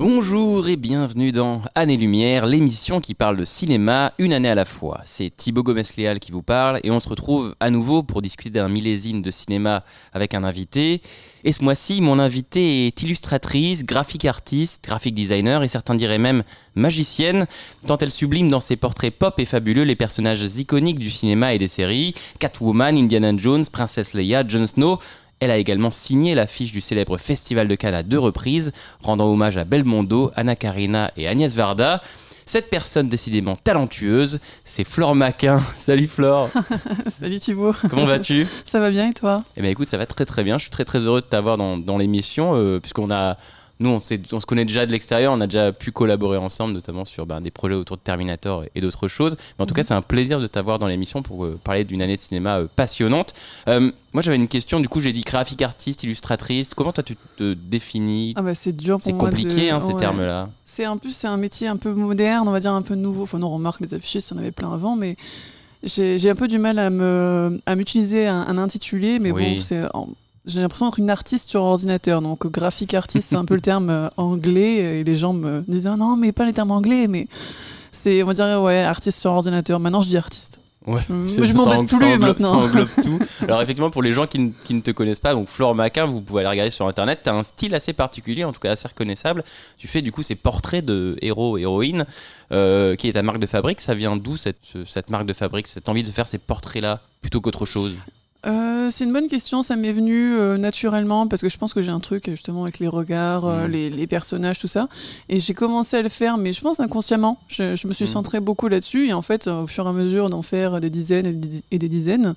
Bonjour et bienvenue dans Année Lumière, l'émission qui parle de cinéma une année à la fois. C'est Thibaut Gomez-Léal qui vous parle et on se retrouve à nouveau pour discuter d'un millésime de cinéma avec un invité. Et ce mois-ci, mon invité est illustratrice, graphique artiste, graphic designer et certains diraient même magicienne, tant elle sublime dans ses portraits pop et fabuleux les personnages iconiques du cinéma et des séries, Catwoman, Indiana Jones, Princesse Leia, Jon Snow, elle a également signé l'affiche du célèbre Festival de Cannes à deux reprises, rendant hommage à Belmondo, Anna Karina et Agnès Varda. Cette personne décidément talentueuse, c'est Flore Maquin. Salut Flore. Salut Thibaut. Comment vas-tu? Ça va bien et toi? Eh bien écoute, ça va très très bien. Je suis très très heureux de t'avoir dans, dans l'émission, euh, puisqu'on a nous, on, on, se connaît déjà de l'extérieur, on a déjà pu collaborer ensemble, notamment sur ben, des projets autour de Terminator et, d'autres choses. Mais en tout cas, c'est un plaisir de t'avoir dans l'émission pour euh, parler d'une année de cinéma euh, passionnante. Euh, moi, j'avais une question. Du coup, j'ai dit graphique artiste, illustratrice. Comment toi, tu te définis? Ah bah, C'est dur pour C'est compliqué, hein, ces termes-là. C'est un peu, c'est un métier un peu moderne, on va dire un peu nouveau. Enfin, non, on remarque les affichistes, il y en avait plein avant, mais j'ai un peu du mal à me à m'utiliser un, un, intitulé. Mais bon, c'est j'ai l'impression d'être une artiste sur ordinateur. Donc, graphique artiste, c'est un peu le terme euh, anglais. Et les gens me disaient ah non, mais pas les termes anglais. Mais c'est, on va dire, ouais, artiste sur ordinateur. Maintenant, je dis artiste. Ouais, je m'embête plus maintenant. Ça englobe tout. Alors effectivement, pour les gens qui, qui, ne te connaissent pas, donc Flore Maquin, vous pouvez aller regarder sur Internet. Tu as un style assez particulier, en tout cas assez reconnaissable. Tu fais du coup ces portraits de héros, héroïnes, euh, qui est ta marque de fabrique. Ça vient d'où cette, cette marque de fabrique, cette envie de faire ces portraits-là plutôt qu'autre chose? Euh, c'est une bonne question, ça m'est venu euh, naturellement parce que je pense que j'ai un truc justement avec les regards, euh, mmh. les, les, personnages, tout ça. Et j'ai commencé à le faire, mais je pense inconsciemment. Je, je me suis mmh. centrée beaucoup là-dessus et en fait, au fur et à mesure d'en faire des dizaines et des, et des dizaines,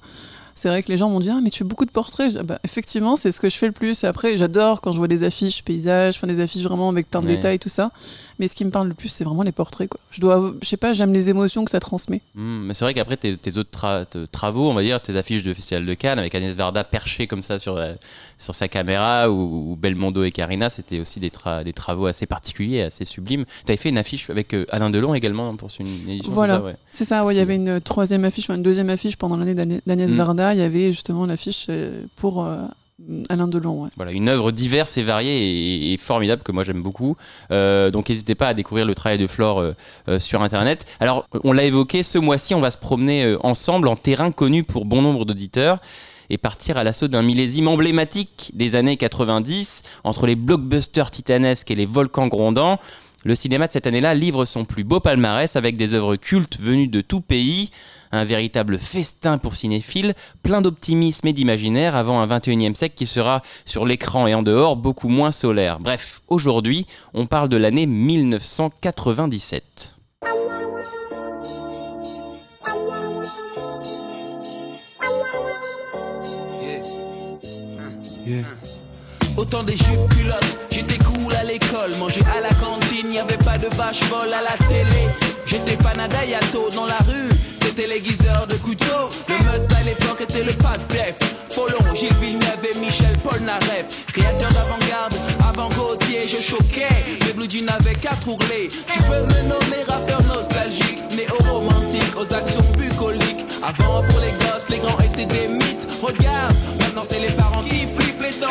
c'est vrai que les gens m'ont dit ah mais tu fais beaucoup de portraits. Bah, effectivement c'est ce que je fais le plus. Après j'adore quand je vois des affiches paysages enfin des affiches vraiment avec plein de ouais. détails tout ça. Mais ce qui me parle le plus c'est vraiment les portraits quoi. Je dois je sais pas j'aime les émotions que ça transmet. Mmh, mais c'est vrai qu'après tes, tes, autres tra travaux on va dire tes affiches de festival de Cannes avec Agnès Varda perchée comme ça sur euh, sur sa caméra ou, ou, Belmondo et Karina c'était aussi des, tra des travaux assez particuliers assez sublimes. Tu avais fait une affiche avec euh, Alain Delon également pour une édition voilà. c'est ça, ouais. il y avait une troisième affiche enfin, une deuxième affiche pendant l'année d'Agnès mmh. Varda il y avait justement l'affiche euh, pour euh, Alain Delon. Voilà, une œuvre diverse et variée et, formidable que moi j'aime beaucoup. Euh, donc n'hésitez pas à découvrir le travail de Flore sur Internet. Alors, on l'a évoqué, ce mois-ci, on va se promener ensemble en terrain connu pour bon nombre d'auditeurs et partir à l'assaut d'un millésime emblématique des années 90, entre les blockbusters titanesques et les volcans grondants. Le cinéma de cette année-là livre son plus beau palmarès avec des œuvres cultes venues de tout pays un véritable festin pour cinéphiles, plein d'optimisme et d'imaginaire avant un 21e siècle qui sera sur l'écran et en dehors beaucoup moins solaire. Bref, aujourd'hui, on parle de l'année 1997. Yeah. Autant des jupes culottes, j'étais cool à l'école, manger à la cantine, y avait pas de vache folle à la télé. J'étais panada yato dans la rue, c'était l'aiguiseur de couteau. Le must à l'époque était le pas de def. Follon, Gilles Villeneuve et Michel Polnareff. Créateur d'avant-garde, avant Gauthier, je choquais. Les blue jeans avec quatre ourlets. Tu peux me nommer rappeur nostalgique, néo-romantique, aux actions bucoliques. Avant pour les gosses, les grands étaient des mythes. Regarde, maintenant c'est les parents qui flippent les temps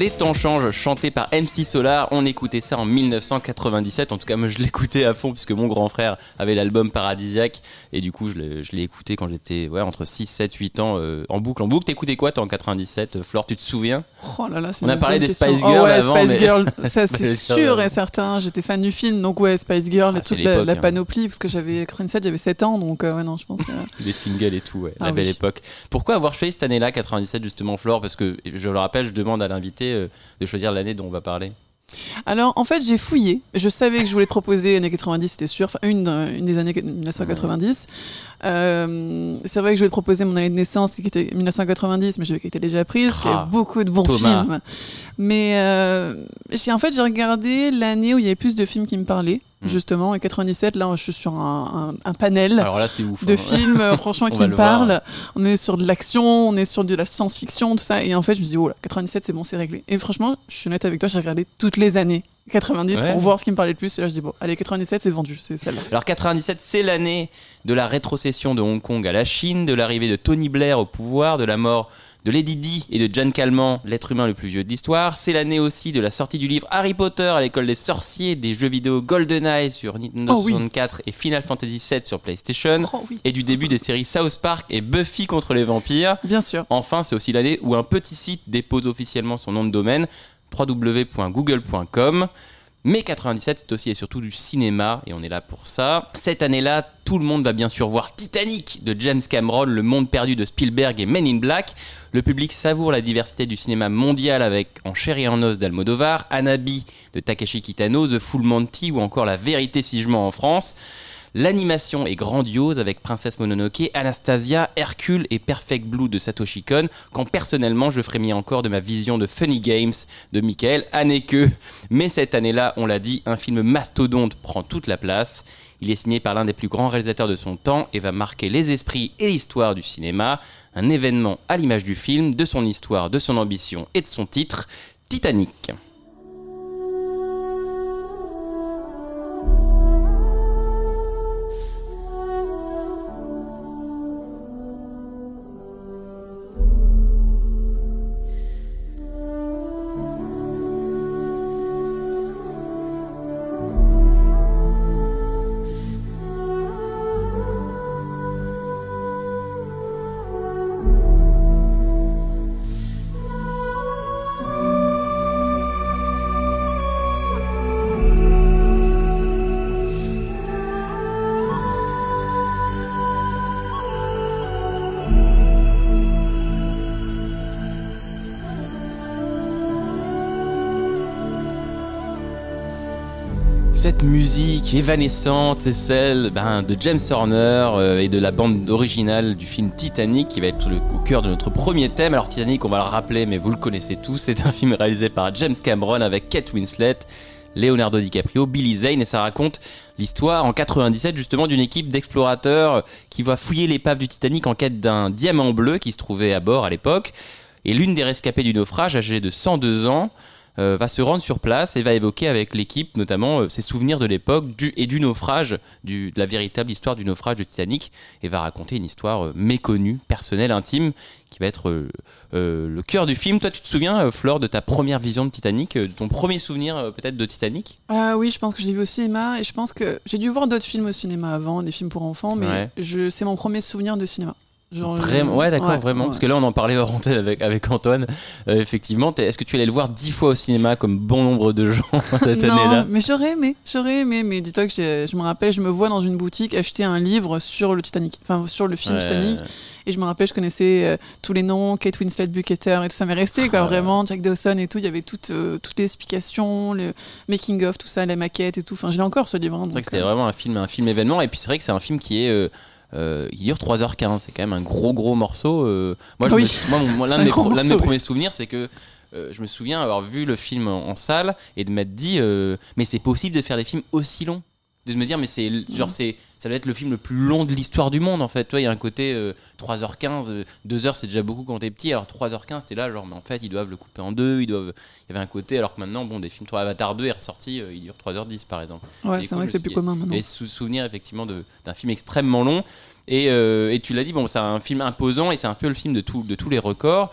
Les temps changent, chanté par MC Solar. On écoutait ça en 1997. En tout cas, moi, je l'écoutais à fond puisque mon grand frère avait l'album Paradisiaque. Et du coup, je l'ai écouté quand j'étais ouais, entre 6, 7, 8 ans euh, en boucle. En boucle, t'écoutais quoi toi en 97 Flore, tu te souviens? Oh là là, On a parlé des question. Spice Girls oh ouais, avant. Spice mais... Girl, ça c'est sûr et certain. J'étais fan du film, donc ouais, Spice Girl Ah, toute la, hein. panoplie, parce que j'avais 97, j'avais 7 ans, donc euh, ouais, non, je pense que. les singles et tout, ouais, Ah la belle oui. époque. Pourquoi avoir choisi cette année-là, 97 justement, Flore? Parce que je le rappelle, je demande à l'invité euh, de choisir l'année dont on va parler. Alors, en fait, j'ai fouillé. Je savais que je voulais proposer années 90, c'était sûr. Enfin, une, euh, une des années 1990. Euh, c'est vrai que je voulais proposer mon année de naissance qui était 1990, mais je qu'elle était déjà prise. qu'il y Ah, a beaucoup de bons Thomas. films. Mais euh, j'ai en fait, j'ai regardé l'année où il y avait plus de films qui me parlaient, Hmm. justement. Et 97, là, je suis sur un, un- un panel là, ouf. de hein. films, franchement, qui me voir. parlent. On est sur de l'action, on est sur de la science-fiction, tout ça. Et en fait, je me dis, oh là, 97, c'est bon, c'est réglé. Et franchement, je suis honnête avec toi, j'ai regardé toutes les années 90 Ouais. pour voir ce qui me parlait le plus. Et là, je dis, bon, allez, 97, c'est vendu, c'est celle-là. Alors 97, c'est l'année de la rétrocession de Hong Kong à la Chine, de l'arrivée de Tony Blair au pouvoir, de la mort de Lady Di et de John Calment, l'être humain le plus vieux de l'histoire. C'est l'année aussi de la sortie du livre Harry Potter à l'école des sorciers, des jeux vidéo GoldenEye sur Nintendo Oh oui. 64 et Final Fantasy VII sur PlayStation, Oh oui, et du début des séries South Park et Buffy contre les vampires. bien sûr. Enfin, c'est aussi l'année où un petit site dépose officiellement son nom de domaine, www.google.com. Mais 97, c'est aussi et surtout du cinéma, et on est là pour ça. Cette année-là, tout le monde va bien sûr voir Titanic de James Cameron, Le Monde perdu de Spielberg et Men in Black. Le public savoure la diversité du cinéma mondial avec En chair et en os d'Almodovar, Anabi de Takeshi Kitano, The Full Monty ou encore La Vérité si je mens en France. L'animation est grandiose avec Princesse Mononoke, Anastasia, Hercule et Perfect Blue de Satoshi Kon, quand personnellement je frémis encore de ma vision de Funny Games de Michael Haneke. Mais cette année-là, on l'a dit, un film mastodonte prend toute la place. Il est signé par l'un des plus grands réalisateurs de son temps et va marquer les esprits et l'histoire du cinéma. Un événement à l'image du film, de son histoire, de son ambition et de son titre, Titanic. Cette musique évanescente, c'est celle ben, de James Horner euh, et de la bande originale du film Titanic qui va être au cœur de notre premier thème. Alors Titanic, on va le rappeler, mais vous le connaissez tous, c'est un film réalisé par James Cameron avec Kate Winslet, Leonardo DiCaprio, Billy Zane et ça raconte l'histoire en 97 justement d'une équipe d'explorateurs qui va fouiller l'épave du Titanic en quête d'un diamant bleu qui se trouvait à bord à l'époque. Et l'une des rescapées du naufrage, âgée de 102 ans, euh, va se rendre sur place et va évoquer avec l'équipe notamment euh, ses souvenirs de l'époque du, et du naufrage, du, de la véritable histoire du naufrage du Titanic, et va raconter une histoire euh, méconnue, personnelle, intime, qui va être le cœur du film. Toi, tu te souviens, Flore, de ta première vision de Titanic, de ton premier souvenir peut-être de Titanic? Ah oui, je pense que je l'ai vu au cinéma et je pense que j'ai dû voir d'autres films au cinéma avant, des films pour enfants, mais Ouais. c'est mon premier souvenir de cinéma. Genre, Vraiment, euh, ouais, d'accord, ouais, vraiment. ouais. Parce que là, on en parlait hors antenne avec, avec Antoine. Euh, effectivement, est-ce que tu allais le voir dix fois au cinéma comme bon nombre de gens cette année-là mais j'aurais aimé, j'aurais aimé, mais dis-toi que j'ai- je me rappelle, je me vois dans une boutique acheter un livre sur le Titanic, enfin sur le film Ouais. Titanic, et je me rappelle, je connaissais euh, tous les noms, Kate Winslet, Bucketer, et tout ça m'est resté, quoi, Ah. vraiment, Jack Dawson et tout, il y avait toutes, euh, toutes les explications, le making of, tout ça, la maquette et tout, enfin, je l'ai encore ce livre. hein, C'est vrai que c'était vraiment un film, un film événement. Et puis c'est vrai que c'est un film qui est. euh, qui dure 3h15, c'est quand même un gros gros morceau. euh. moi, je Oui. me- moi, l'un de mes, l'un de premiers souvenirs, c'est que euh, je me souviens avoir vu le film en, en salle et de m'être dit, euh, mais c'est possible de faire des films aussi longs. De me dire, mais c'est genre, c'est, ça doit être le film le plus long de l'histoire du monde en fait. Tu vois, il y a un côté euh, 3h15, euh, 2h c'est déjà beaucoup quand t'es petit, alors 3h15 t'es là, genre, mais en fait, ils doivent le couper en deux, ils doivent. Il y avait un côté, alors que maintenant, bon, des films, toi, Avatar 2 est ressorti, euh, il dure 3h10 par exemple. Ouais, c'est vrai que c'est plus commun maintenant. et sous souvenir effectivement d'un film extrêmement long. Et, euh, et tu l'as dit, bon, c'est un film imposant et c'est un peu le film de, tout- de tous les records.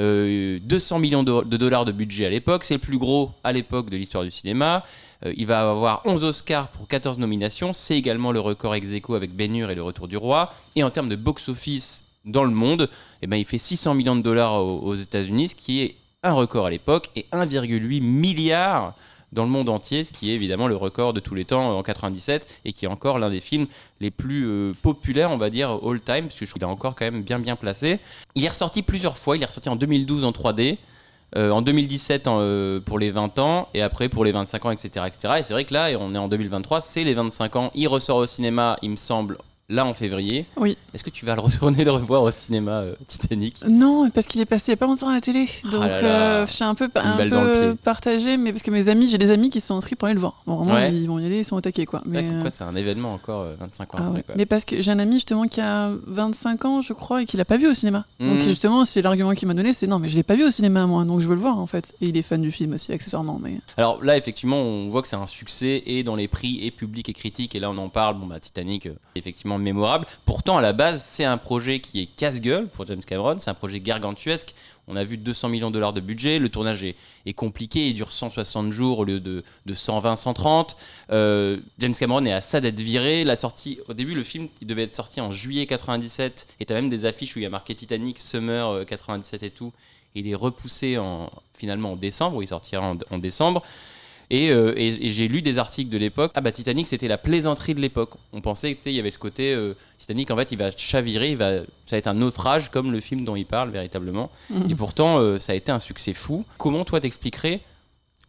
Euh, 200 millions de, de dollars de budget à l'époque, c'est le plus gros à l'époque de l'histoire du cinéma. Euh, il va avoir 11 Oscars pour 14 nominations, c'est également le record ex aequo avec Ben et Le Retour du Roi. Et en termes de box-office dans le monde, eh ben, il fait 600 millions de dollars aux, États-Unis, ce qui est un record à l'époque, et 1,8 milliard dans le monde entier, ce qui est évidemment le record de tous les temps en 97 et qui est encore l'un des films les plus euh, populaires, on va dire, all time, parce que je trouve qu'il est encore quand même bien bien placé. Il est ressorti plusieurs fois, il est ressorti en 2012 en 3D. Euh, en 2017 en, euh, pour les 20 ans et après pour les 25 ans, etc. etc. Et c'est vrai que là, on est en 2023, c'est les 25 ans. Il ressort au cinéma, il me semble, là en février. Oui. Est-ce que tu vas le retourner le revoir au cinéma euh, Titanic? Non, parce qu'il est passé il y a pas longtemps à la télé. Donc Ah là là. euh, je suis un peu, un peu partagée, mais parce que mes amis, j'ai des amis qui se sont inscrits pour aller le voir. Bon, vraiment, Ouais. ils vont y aller, ils sont attaqués quoi. Mais, Ouais, comme euh, quoi, c'est un événement encore euh, 25 ans ah après. ouais. quoi. Mais parce que j'ai un ami justement qui a 25 ans, je crois, et qui l'a pas vu au cinéma. Donc Mhm. justement, c'est l'argument qu'il m'a donné, c'est non, mais je l'ai pas vu au cinéma moi, donc je veux le voir en fait. Et il est fan du film aussi, accessoirement. Mais Alors là, effectivement, on voit que c'est un succès et dans les prix et public et critique. Et là, on en parle. Bon, bah, Titanic, euh, mémorable. Pourtant, à la base, c'est un projet qui est casse-gueule pour James Cameron. C'est un projet gargantuesque. On a vu 200 millions de dollars de budget. Le tournage est, compliqué. Il dure 160 jours au lieu de, de 120, 130. Euh, James Cameron est à ça d'être viré. Au début, le film, il devait être sorti en juillet 97. Et t'as même des affiches où il y a marqué Titanic, Summer euh, 97 et tout. Il est repoussé en, finalement en décembre, il sortira en décembre. Et, euh, et- et j'ai lu des articles de l'époque. Ah bah Titanic, c'était la plaisanterie de l'époque. On pensait que tu sais, il y avait ce côté euh, Titanic, en fait, il va chavirer, il va, ça va être un naufrage comme le film dont il parle véritablement. Mhm. Et pourtant, euh, ça a été un succès fou. Comment toi t'expliquerais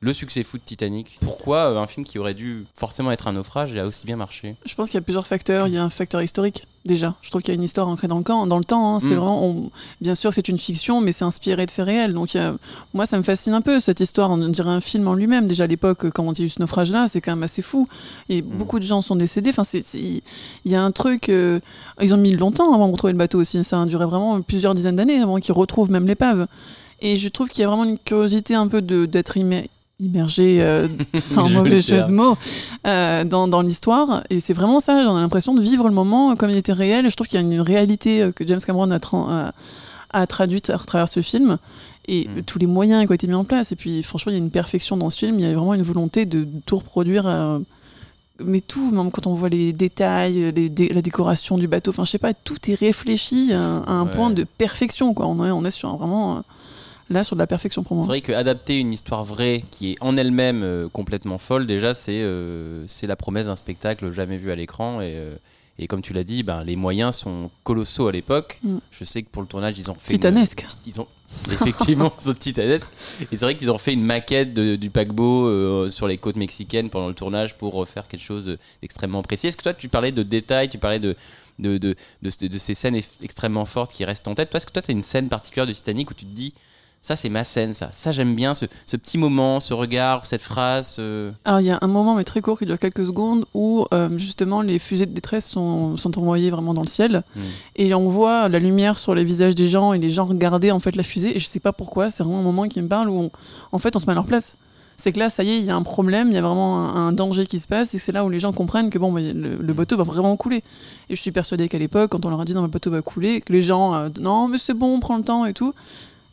le succès fou de Titanic Pourquoi euh, un film qui aurait dû forcément être un naufrage a aussi bien marché? Je pense qu'il y a plusieurs facteurs. Il y a un facteur historique déjà. Je trouve qu'il y a une histoire ancrée dans le, camp, dans le temps. hein. C'est Mm. vraiment, on- bien sûr, c'est une fiction, mais c'est inspiré de faits réels. Donc a- moi, ça me fascine un peu cette histoire. On dirait un film en lui-même. Déjà à l'époque, quand il y a eu ce naufrage-là, c'est quand même assez fou. Et Mm. beaucoup de gens sont décédés. Enfin, c'est, il y a un truc. euh, ils ont mis longtemps avant de retrouver le bateau aussi. Ça a duré vraiment plusieurs dizaines d'années avant qu'ils retrouvent même l'épave. Et je trouve qu'il y a vraiment une curiosité un peu de, d'être immergé, euh, sans mauvais jeu de mots, euh, dans, dans l'histoire. Et c'est vraiment ça, j'en ai l'impression de vivre le moment comme il était réel. Je trouve qu'il y a une réalité euh, que James Cameron a, tra- a- a traduite à travers ce film. Et Mm. tous les moyens qui ont été mis en place. Et puis franchement, il y a une perfection dans ce film. Il y a vraiment une volonté de tout reproduire. euh, mais tout, même quand on voit les détails, les dé- la décoration du bateau, enfin je sais pas, tout est réfléchi à, un- à un Ouais. point de perfection. Quoi. On, est, on est sur un- vraiment là sur de la perfection pour moi. C'est vrai qu'adapter une histoire vraie qui est en elle-même euh, complètement folle, déjà, c'est euh, c'est la promesse d'un spectacle jamais vu à l'écran. Et, euh, et comme tu l'as dit, ben, les moyens sont colossaux à l'époque. Mm. Je sais que pour le tournage, ils ont fait. une- Titanesque. ils ont effectivement ils sont titanesques et c'est vrai qu'ils ont fait une maquette de- du paquebot sur les côtes mexicaines pendant le tournage pour refaire quelque chose de- d'extrêmement précis est-ce que toi tu parlais de détails tu parlais de de, de, de- de ces scènes extrêmement fortes qui restent en tête? Toi est-ce que toi tu as une scène particulière de Titanic où tu te dis ça c'est ma scène ça ça j'aime bien ce, ce petit moment ce regard cette phrase euh, Alors il y a un moment, mais très court, qui dure quelques secondes, où euh, justement les fusées de détresse sont, sont envoyées vraiment dans le ciel. Mm. Et on voit la lumière sur les visages des gens et les gens regarder en fait la fusée. Et je sais pas pourquoi, c'est vraiment un moment qui me parle où on- en fait on se met à leur place. C'est que là, ça y est, il y a un problème, il y a vraiment un, un danger qui se passe, et c'est là où les gens comprennent que bon, bah, le, le bateau va vraiment couler. Et je suis persuadée qu'à l'époque, quand on leur a dit non, le bateau va couler, que les gens, euh, non, mais c'est bon, on prend le temps et tout.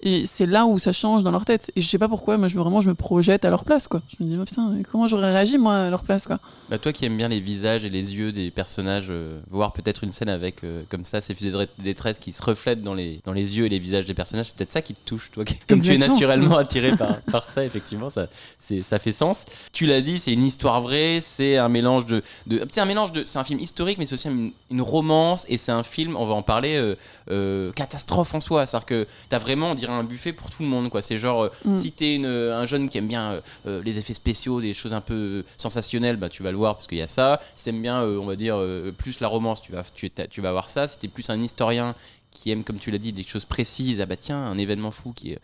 Et c'est là où ça change dans leur tête. Et je sais pas pourquoi, moi je, me- vraiment je me projette à leur place, quoi. Je me dis, oh, putain, comment j'aurais réagi moi à leur place, quoi? bah, toi qui aimes bien les visages et les yeux des personnages euh, voir peut-être une scène avec euh, comme ça ces fusées de détresse qui se reflètent dans les, dans les yeux et les visages des personnages c'est peut-être ça qui te touche toi qui- comme tu es naturellement attiré par, par ça effectivement ça, c'est, ça fait sens tu l'as dit c'est une histoire vraie c'est un mélange de, de c'est un mélange de c'est un film historique mais c'est aussi une, une romance et c'est un film on va en parler euh, catastrophe en soi c'est à dire que t'as vraiment on dirait un buffet pour tout le monde quoi c'est genre euh, Mm. si t'es une- un jeune qui aime bien euh, euh, les effets spéciaux des choses un peu euh, sensationnelles bah tu vas le voir parce qu'il y a ça si t'aimes bien euh, on va dire euh, plus la romance tu vas tu, tu vas voir ça si t'es plus un historien qui aime comme tu l'as dit des choses précises ah bah tiens un événement fou qui est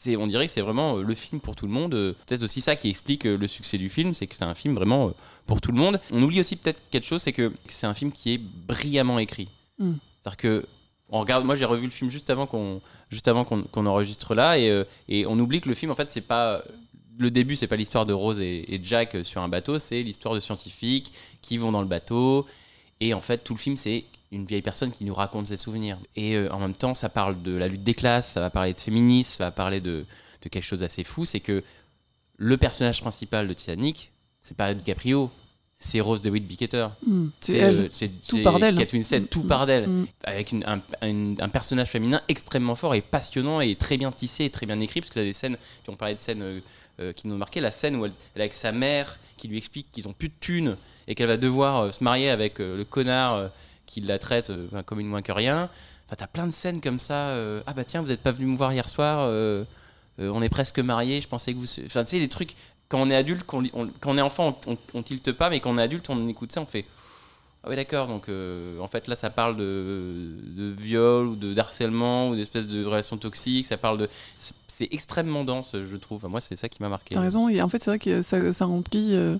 c'est, on dirait que c'est vraiment euh, le film pour tout le monde. Euh, Peut-être aussi ça qui explique euh, le succès du film, c'est que c'est un film vraiment euh, pour tout le monde. On oublie aussi peut-être quelque chose, c'est que c'est un film qui est brillamment écrit. Mm. C'est-à-dire que on regarde, moi j'ai revu le film juste avant qu'on, juste avant qu'on, qu'on enregistre là, et, euh, et on oublie que le film en fait c'est pas le début, c'est pas l'histoire de Rose et, et Jack sur un bateau, c'est l'histoire de scientifiques qui vont dans le bateau. Et en fait, tout le film, c'est une vieille personne qui nous raconte ses souvenirs. Et euh, en même temps, ça parle de la lutte des classes, ça va parler de féminisme, ça va parler de, de quelque chose d'assez fou. C'est que le personnage principal de Titanic, c'est pas DiCaprio, c'est Rose DeWitt Bickletter. Mm. C'est elle. euh, c'est Tout. Kate Winslet, Mm, tout mm, part d'elle mm. avec une- un, un- un personnage féminin extrêmement fort et passionnant et très bien tissé et très bien écrit parce que tu as des scènes, tu on parlait de scènes euh, euh, qui nous ont marqué, la scène où elle, elle est avec sa mère qui lui explique qu'ils ont plus de thunes et qu'elle va devoir euh, se marier avec le connard qui la traite comme une moins que rien. Enfin, t'as plein de scènes comme ça. ah bah tiens, vous n'êtes pas venu me voir hier soir. euh, on est presque mariés, je pensais que vous. Enfin, tu sais, des trucs, quand on est adulte, quand on est enfant, on, on, tilte pas, mais quand on est adulte, on écoute ça, on fait. Ah oui, d'accord, donc euh, en fait là, ça parle de, viol ou de d'harcèlement ou d'espèces de relations toxiques, ça parle de. c'est- extrêmement dense, je trouve. Moi, c'est ça qui m'a marqué. T'as raison, et en fait, c'est vrai que ça, remplit. euh,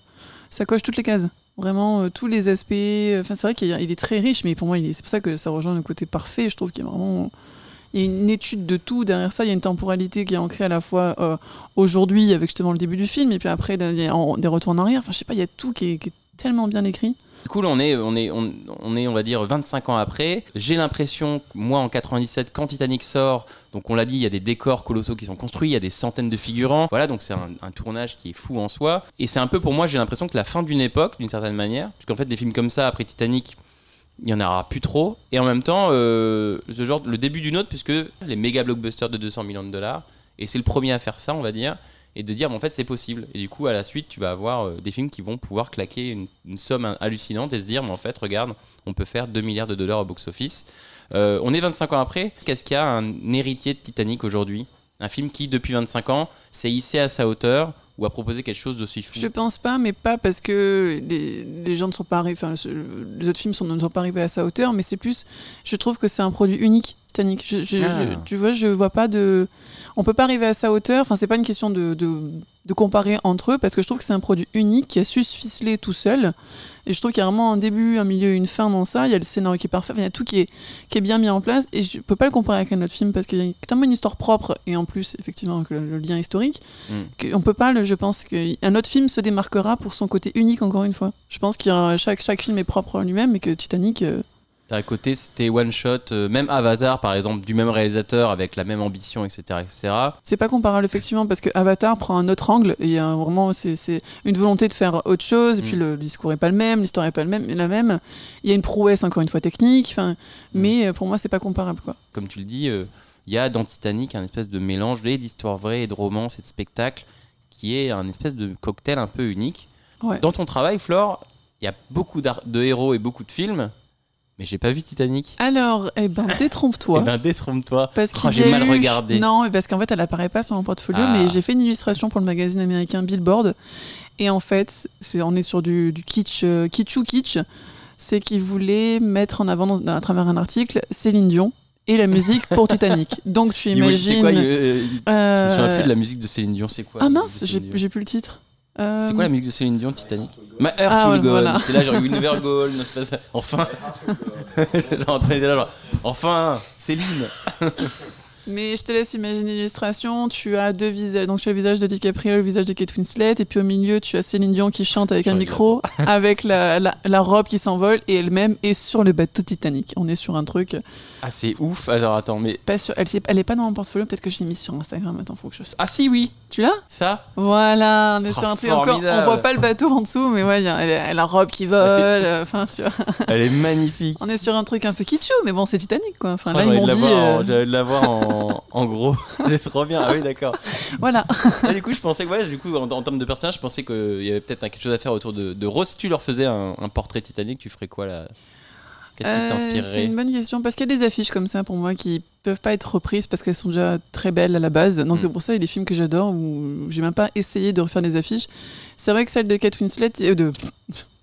ça coche toutes les cases. Vraiment, euh, tous les aspects. Enfin, c'est vrai qu'il est très riche, mais pour moi, est- c'est pour ça que ça rejoint le côté parfait. Je trouve qu'il a vraiment. Il y a une étude de tout derrière ça. Il y a une temporalité qui est ancrée à la fois euh, aujourd'hui, avec justement le début du film, et puis après, des retours en arrière. Enfin, je sais pas, il y a tout qui est, tellement bien écrit. Là, on est, on est, on, est, on va dire, 25 ans après. J'ai l'impression, moi, en 97, quand Titanic sort, donc on l'a dit, il y a des décors colossaux qui sont construits, il y a des centaines de figurants. Voilà, donc c'est un, un tournage qui est fou en soi. Et c'est un peu pour moi, j'ai l'impression que la fin d'une époque, d'une certaine manière, puisqu'en fait, des films comme ça, après Titanic, il y en aura plus trop. Et en même temps, euh, le début d'une autre, puisque les méga blockbusters de 200 millions de dollars, et c'est le premier à faire ça, on va dire, et de dire, en fait, c'est possible. Et du coup, à la suite, tu vas avoir euh, des films qui vont pouvoir claquer une, somme hallucinante et se dire, mais en fait, regarde, on peut faire 2 milliards de dollars au box-office. Euh, on est 25 ans après. Qu'est-ce qu'il y a un héritier de Titanic aujourd'hui? Un film qui, depuis 25 ans, s'est hissé à sa hauteur ou a proposé quelque chose d'aussi fou Je pense pas, mais pas parce que les, gens ne sont pas arrivés, enfin, le- les autres films ne sont pas arrivés à sa hauteur, mais c'est plus, je trouve que c'est un produit unique, Titanic. Je, je- Ah. je- tu vois, je vois pas de, on peut pas arriver à sa hauteur. Enfin, c'est pas une question de, de, de comparer entre eux, parce que je trouve que c'est un produit unique qui a su se ficeler tout seul. Et je trouve qu'il y a vraiment un début, un milieu, une fin dans ça. Il y a le scénario qui est parfait, Enfin, il y a tout qui est, qui est bien mis en place. Et je peux pas le comparer avec un autre film parce qu'il y a tellement une histoire propre et en plus, effectivement, avec le, le lien historique. Mm. On peut pas, le- je pense qu'un autre film se démarquera pour son côté unique, encore une fois. Je pense qu'il y a chaque, chaque film est propre à lui-même et que Titanic. euh, D'un côté, c'était one shot, euh, même Avatar, par exemple, du même réalisateur avec la même ambition, etc., etc. c'est pas comparable, effectivement, parce que Avatar prend un autre angle et il y a vraiment c'est c'est une volonté de faire autre chose. Et puis Mm. le, le discours est pas le même, l'histoire est pas le même, la même. Il y a une prouesse, encore une fois, technique. Enfin, mais euh, pour moi, c'est pas comparable, quoi. Comme tu le dis, euh, il y a dans Titanic un espèce de mélange d'histoire vraie et de romance et de spectacle qui est un espèce de cocktail un peu unique. Ouais. Dans ton travail, Flore, il y a beaucoup de héros et beaucoup de films, mais j'ai pas vu Titanic. Alors, eh ben, détrompe-toi. Eh ben, détrompe-toi. Parce Oh, y j'ai mal eu- regardé. Non, parce qu'en fait, elle apparaît pas sur mon portfolio, Ah. mais j'ai fait une illustration pour le magazine américain Billboard. Et en fait, c'est, on est sur du, du kitsch, euh, kitsch ou kitsch. C'est qu'il voulait mettre en avant, dans- à travers un article, Céline Dion et la musique pour Titanic. Donc tu c'est imagines. quoi, il- euh, il- Je me euh, souviens plus de la musique de Céline Dion, c'est quoi Ah mince, j'ai plus le titre. Euh, C'est quoi la musique de Céline Dion, Titanic My Heart Ah, Will Go On. voilà. C'est là, genre, We Never Go On, non, c'est pas ça. Enfin Genre, là, genre, Enfin Céline Mais je te laisse imaginer l'illustration. Tu as deux visages. Donc tu as le visage de DiCaprio, le visage de Kate Winslet, et puis au milieu tu as Céline Dion qui chante avec un micro, avec la, la, la robe qui s'envole, et elle-même est sur le bateau Titanic. On est sur un truc. Ah, c'est ouf Alors, attends, mais. Pas sûr. Elle, est pas dans mon portfolio. Peut-être que je l'ai mise sur Instagram. Attends, faut que je. Ah, si, oui Tu l'as Ça Voilà. On est Oh, sur un truc encore. On voit pas le bateau en dessous, mais ouais, elle, a- la robe qui vole. euh, Enfin, tu vois. Elle est magnifique on est sur un truc un peu kitschou, mais bon, c'est Titanic quoi. Enfin, Oh, là ils j'avais m'ont de la dit. euh, J'avais de la voir en, en gros. c'est trop bien. Ah oui, d'accord. Voilà. Du coup, je pensais que, ouais, du coup, en, en termes de personnage, je pensais qu'il y avait peut-être quelque chose à faire autour de, de Rose. Si tu leur faisais un, un portrait Titanic, tu ferais quoi là? Qu'est-ce qui Euh, C'est une bonne question parce qu'il y a des affiches comme ça pour moi qui peuvent pas être reprises parce qu'elles sont déjà très belles à la base. Donc Mm. c'est pour ça il y a des films que j'adore où j'ai même pas essayé de refaire des affiches. C'est vrai que celle de Kate Winslet euh, de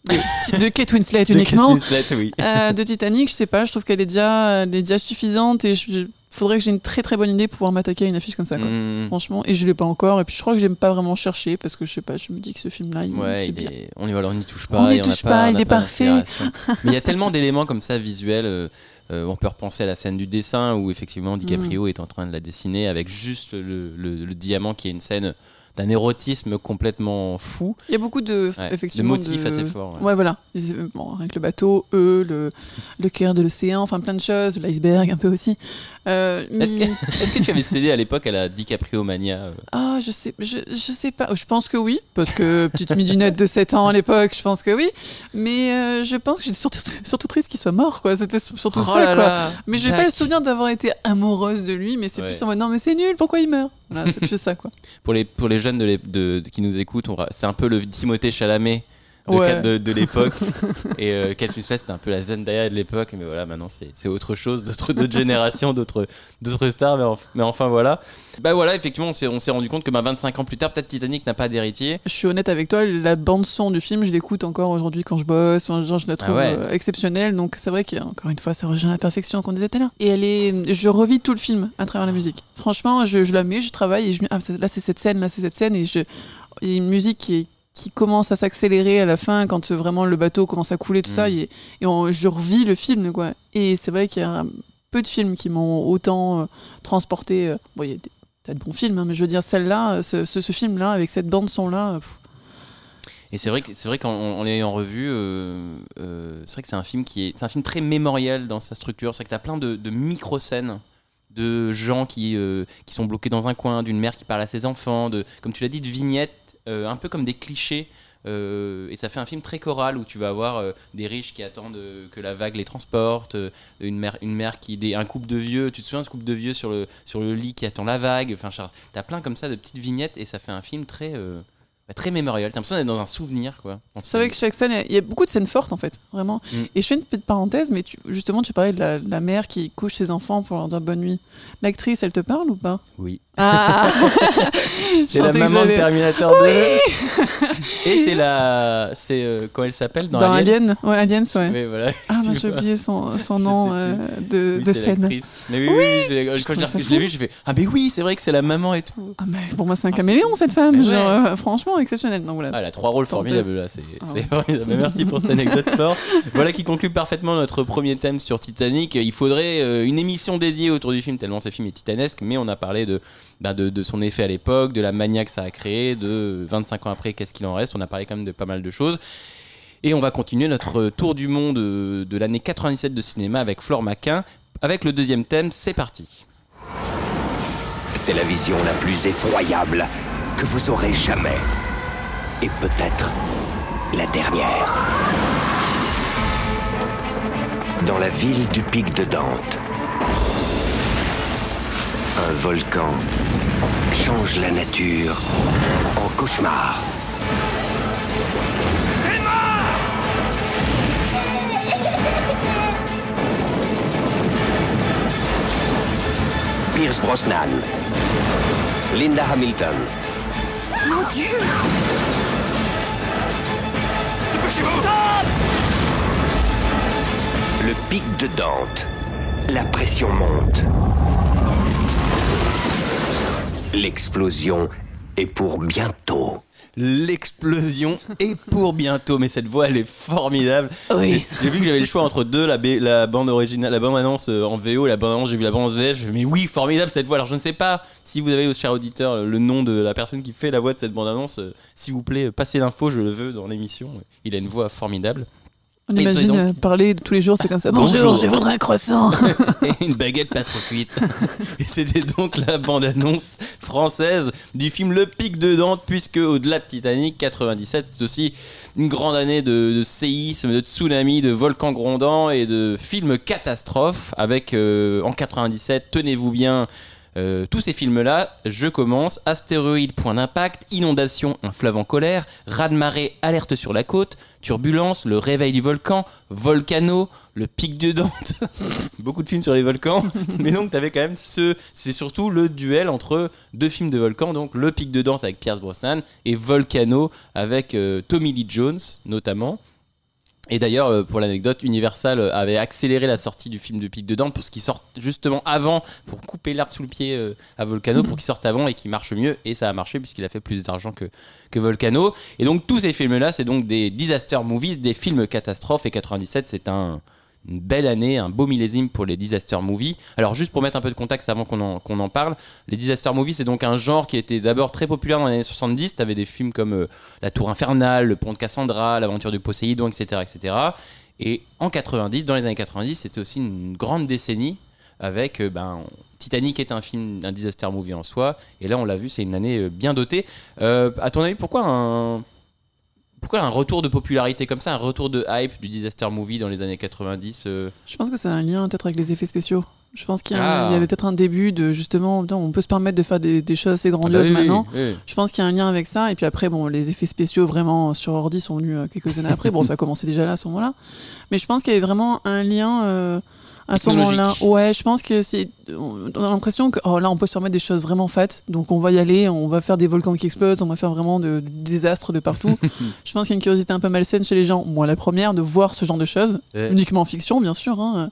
de, de Kate Winslet De uniquement Kate Winslet, oui. euh, de Titanic, je sais pas, je trouve qu'elle est déjà elle est déjà suffisante et je- faudrait que j'ai une très très bonne idée pour pouvoir m'attaquer à une affiche comme ça quoi. Mm. Franchement, et je l'ai pas encore et puis je crois que j'aime pas vraiment chercher parce que je sais pas, je me dis que ce film là il Ouais, il est- on y, voilà, on n'y touche pas. On n'y touche pas, il est parfait. Mais il y a tellement d'éléments comme ça visuels. euh, euh, on peut repenser à la scène du dessin où effectivement DiCaprio est en train de la dessiner avec juste le, le- le diamant qui est une scène d'un érotisme complètement fou. Il y a beaucoup de, Ouais, effectivement, de motifs assez forts. ouais. Ouais, voilà. Bon, avec le bateau, eux, le, le cœur de l'océan, enfin plein de choses, l'iceberg un peu aussi. Euh, Est-ce mais- que, tu avais cédé à l'époque à la DiCaprio mania euh? Ah, je sais, je, je sais pas. Je pense que oui, parce que petite midinette de 7 ans à l'époque, je pense que oui. Mais euh, je pense que j'étais surtout, surtout triste qu'il soit mort, quoi. C'était surtout Oh ça, là quoi. là, Mais j'ai pas le souvenir d'avoir été amoureuse de lui, mais c'est Ouais. plus en mode non, mais c'est nul, pourquoi il meurt? C'est plus ça, quoi. Pour les, pour les jeunes de, de- de- qui nous écoutent, c'est un peu le Timothée Chalamet de, Ouais. De, de l'époque. et euh, Kate Winslet, c'était un peu la Zendaya de l'époque, mais voilà, maintenant c'est c'est autre chose, d'autres générations, d'autres d'autres stars, mais, enf- mais enfin voilà. Bah voilà, effectivement, on s'est on s'est rendu compte que bah, 25 ans plus tard, peut-être Titanic n'a pas d'héritier. Je suis honnête avec toi, la bande son du film, je l'écoute encore aujourd'hui quand je bosse, genre, je la trouve Ah ouais. euh, exceptionnelle. Donc c'est vrai qu'encore une fois, ça rejoint la perfection qu'on disait tout à l'heure. Et elle est, je revis tout le film à travers la musique. Franchement, je, je la mets, je travaille et je me ah, là c'est cette scène, là c'est cette scène et je, il y a une musique qui est- qui commence à s'accélérer à la fin quand euh, vraiment le bateau commence à couler tout ça Mm. et, et on- je revis le film quoi et c'est vrai qu'il y a peu de films qui m'ont autant euh, transporté euh, bon il y a des tas de bons films hein, mais je veux dire celle-là ce, ce, ce film là avec cette bande son là Et c'est vrai que c'est vrai qu'en en l'ayant revu, euh, euh, c'est vrai que c'est un film qui est, c'est un film très mémoriel dans sa structure. C'est que t'as plein de, de micro scènes de gens qui euh, qui sont bloqués dans un coin, d'une mère qui parle à ses enfants, de comme tu l'as dit, de vignettes, euh, un peu comme des clichés. euh, et ça fait un film très choral où tu vas avoir euh, des riches qui attendent euh, que la vague les transporte, euh, une mère, une mère qui, des, un couple de vieux. Tu te souviens de ce couple de vieux sur le sur le lit qui attend la vague. Enfin, t'as plein comme ça de petites vignettes et ça fait un film très euh, bah, très mémorial. T'as l'impression d'être dans un souvenir, quoi. C'est vrai que chaque scène, il y a beaucoup de scènes fortes en fait, vraiment. Mm. Et je fais une petite parenthèse, mais tu- justement, tu parlais de la, la mère qui couche ses enfants pour leur dire bonne nuit. L'actrice, elle te parle ou pas? Oui. Ah C'est Je la maman de Terminator 2. Et c'est la. C'est. euh, comment elle s'appelle dans, Dans Aliens? Alien Ouais, Aliens, ouais. Oui, voilà. Ah, non, j'ai oublié son, son Je nom euh, de, Oui, de c'est scène. Mais oui, oui, oui, je l'ai- quand je je l'ai vu, j'ai fait Ah, mais oui, c'est vrai que c'est la maman et tout. Ah, mais pour moi, c'est un caméléon, cette femme. Mais Genre, ouais. euh, franchement, exceptionnel. Donc voilà. Ah, elle a trois rôles formidables là, c'est Ah ouais. formidable. Mais Merci pour cette anecdote, Flore. Voilà qui conclut parfaitement notre premier thème sur Titanic. Il faudrait euh, une émission dédiée autour du film, tellement ce film est titanesque, mais on a parlé de, bah, de, son effet à l'époque, de la mania que ça a créé, de 25 ans après, qu'est-ce qu'il en reste. On a parlé quand même de pas mal de choses. Et on va continuer notre tour du monde de l'année 97 de cinéma avec Flore Maquin. Avec le deuxième thème, c'est parti. C'est la vision la plus effroyable que vous aurez jamais. Et peut-être la dernière. Dans la ville du pic de Dante, un volcan change la nature en cauchemar. Pierce Brosnan, Linda Hamilton, Mon Dieu Le pic de Dante. La pression monte. L'explosion est pour bientôt. L'explosion est pour bientôt, mais cette voix elle est formidable. Oui. J'ai- J'ai vu que j'avais le choix entre deux, la, B- la bande originale, la bande annonce euh, en VO, et la bande annonce, j'ai vu la bande annonce VF, mais oui, formidable cette voix. Alors je ne sais pas si vous avez, cher auditeur, le nom de la personne qui fait la voix de cette bande annonce, euh, s'il vous plaît, passez l'info, je le veux dans l'émission. Il a une voix formidable. On Et imagine donc- euh, parler tous les jours, c'est comme ça. Bonjour. Bonjour, je voudrais un croissant. et une baguette pas trop cuite. et c'était donc la bande-annonce française du film Le Pic de Dante, puisque au-delà de Titanic, 97, c'est aussi une grande année de, de séisme, de tsunami, de volcans grondants et de films catastrophes. Avec euh, en 97, tenez-vous bien. Euh, tous ces films-là, je commence. Astéroïde, point d'impact, inondation, un fleuve en colère, raz-de-marée, alerte sur la côte, turbulence, le réveil du volcan, volcano, le pic de Dante. Beaucoup de films sur les volcans, mais donc t'avais quand même ce, c'est surtout le duel entre deux films de volcans, donc le pic de Dante avec Pierce Brosnan et Volcano avec euh, Tommy Lee Jones notamment. Et d'ailleurs, euh, pour l'anecdote, Universal euh, avait accéléré la sortie du film de Pic de Dante pour qu'il sorte justement avant, pour couper l'herbe sous le pied euh, à Volcano, pour qu'il sorte avant et qu'il marche mieux. Et ça a marché puisqu'il a fait plus d'argent que, que Volcano. Et donc tous ces films-là, c'est donc des disaster movies, des films catastrophes. Et 97, c'est un, une belle année, un beau millésime pour les disaster movies. Alors juste pour mettre un peu de contexte avant qu'on en, parle, les disaster movies c'est donc un genre qui était d'abord très populaire dans les années 70. T'avais des films comme euh, La Tour Infernale, Le Pont de Cassandra, L'aventure du Poséidon, etc., etc. Et en 90, dans les années 90, c'était aussi une grande décennie avec euh, ben, Titanic est un film, un disaster movie en soi. Et là, on l'a vu, c'est une année euh, bien dotée. Euh, à ton avis, pourquoi un pourquoi un retour de popularité comme ça, un retour de hype du disaster movie dans les années 90 euh, Je pense que c'est un lien peut-être avec les effets spéciaux. Je pense qu'il y, Ah. y avait peut-être un début de justement, on peut se permettre de faire des, des choses assez Ah bah grandioses oui, maintenant. oui. Je pense qu'il y a un lien avec ça. Et puis après, bon, les effets spéciaux vraiment sur ordi sont venus euh, quelques années après. Bon, ça a commencé déjà là à ce moment-là. Mais je pense qu'il y avait vraiment un lien euh, à ce moment-là. Ouais, je pense que c'est. On a l'impression que oh, là, on peut se permettre des choses vraiment fat. Donc on va y aller, on va faire des volcans qui explosent, on va faire vraiment de, du désastre de partout. je pense qu'il y a une curiosité un peu malsaine chez les gens. Moi, la première, de voir ce genre de choses. Ouais. Uniquement en fiction, bien sûr. hein.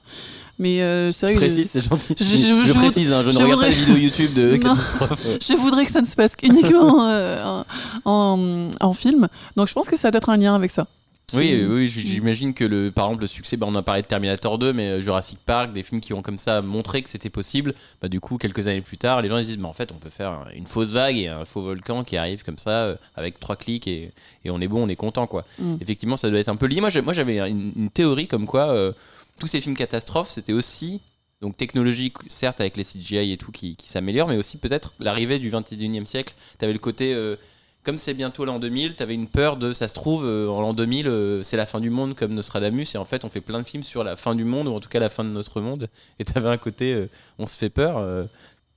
Mais euh, c'est Tu vrai que. précises, c'est gentil. je- Je, je- je précise, hein, je, ne regarde pas voudrais- les vidéos YouTube de Non. catastrophe. Je voudrais que ça ne se passe qu'uniquement euh, en, en film. Donc je pense que ça doit être un lien avec ça. Oui, oui, j'imagine que le, par exemple le succès, bah, on a parlé de Terminator 2, mais euh, Jurassic Park, des films qui ont comme ça montré que c'était possible. Bah, du coup, quelques années plus tard, les gens ils se disent, mais en fait, on peut faire une fausse vague et un faux volcan qui arrive comme ça euh, avec trois clics et, et on est bon, on est content quoi. Mm. Effectivement, ça doit être un peu lié. Moi, j'avais une, une théorie comme quoi euh, tous ces films catastrophes, c'était aussi donc technologique, certes avec les CGI et tout qui, qui s'améliorent, mais aussi peut-être l'arrivée du 21e siècle. Tu avais le côté, euh, comme c'est bientôt l'an 2000, tu avais une peur de, ça se trouve, euh, en l'an 2000, euh, c'est la fin du monde comme Nostradamus, et en fait on fait plein de films sur la fin du monde, ou en tout cas la fin de notre monde, et tu avais un côté, euh, on se fait peur.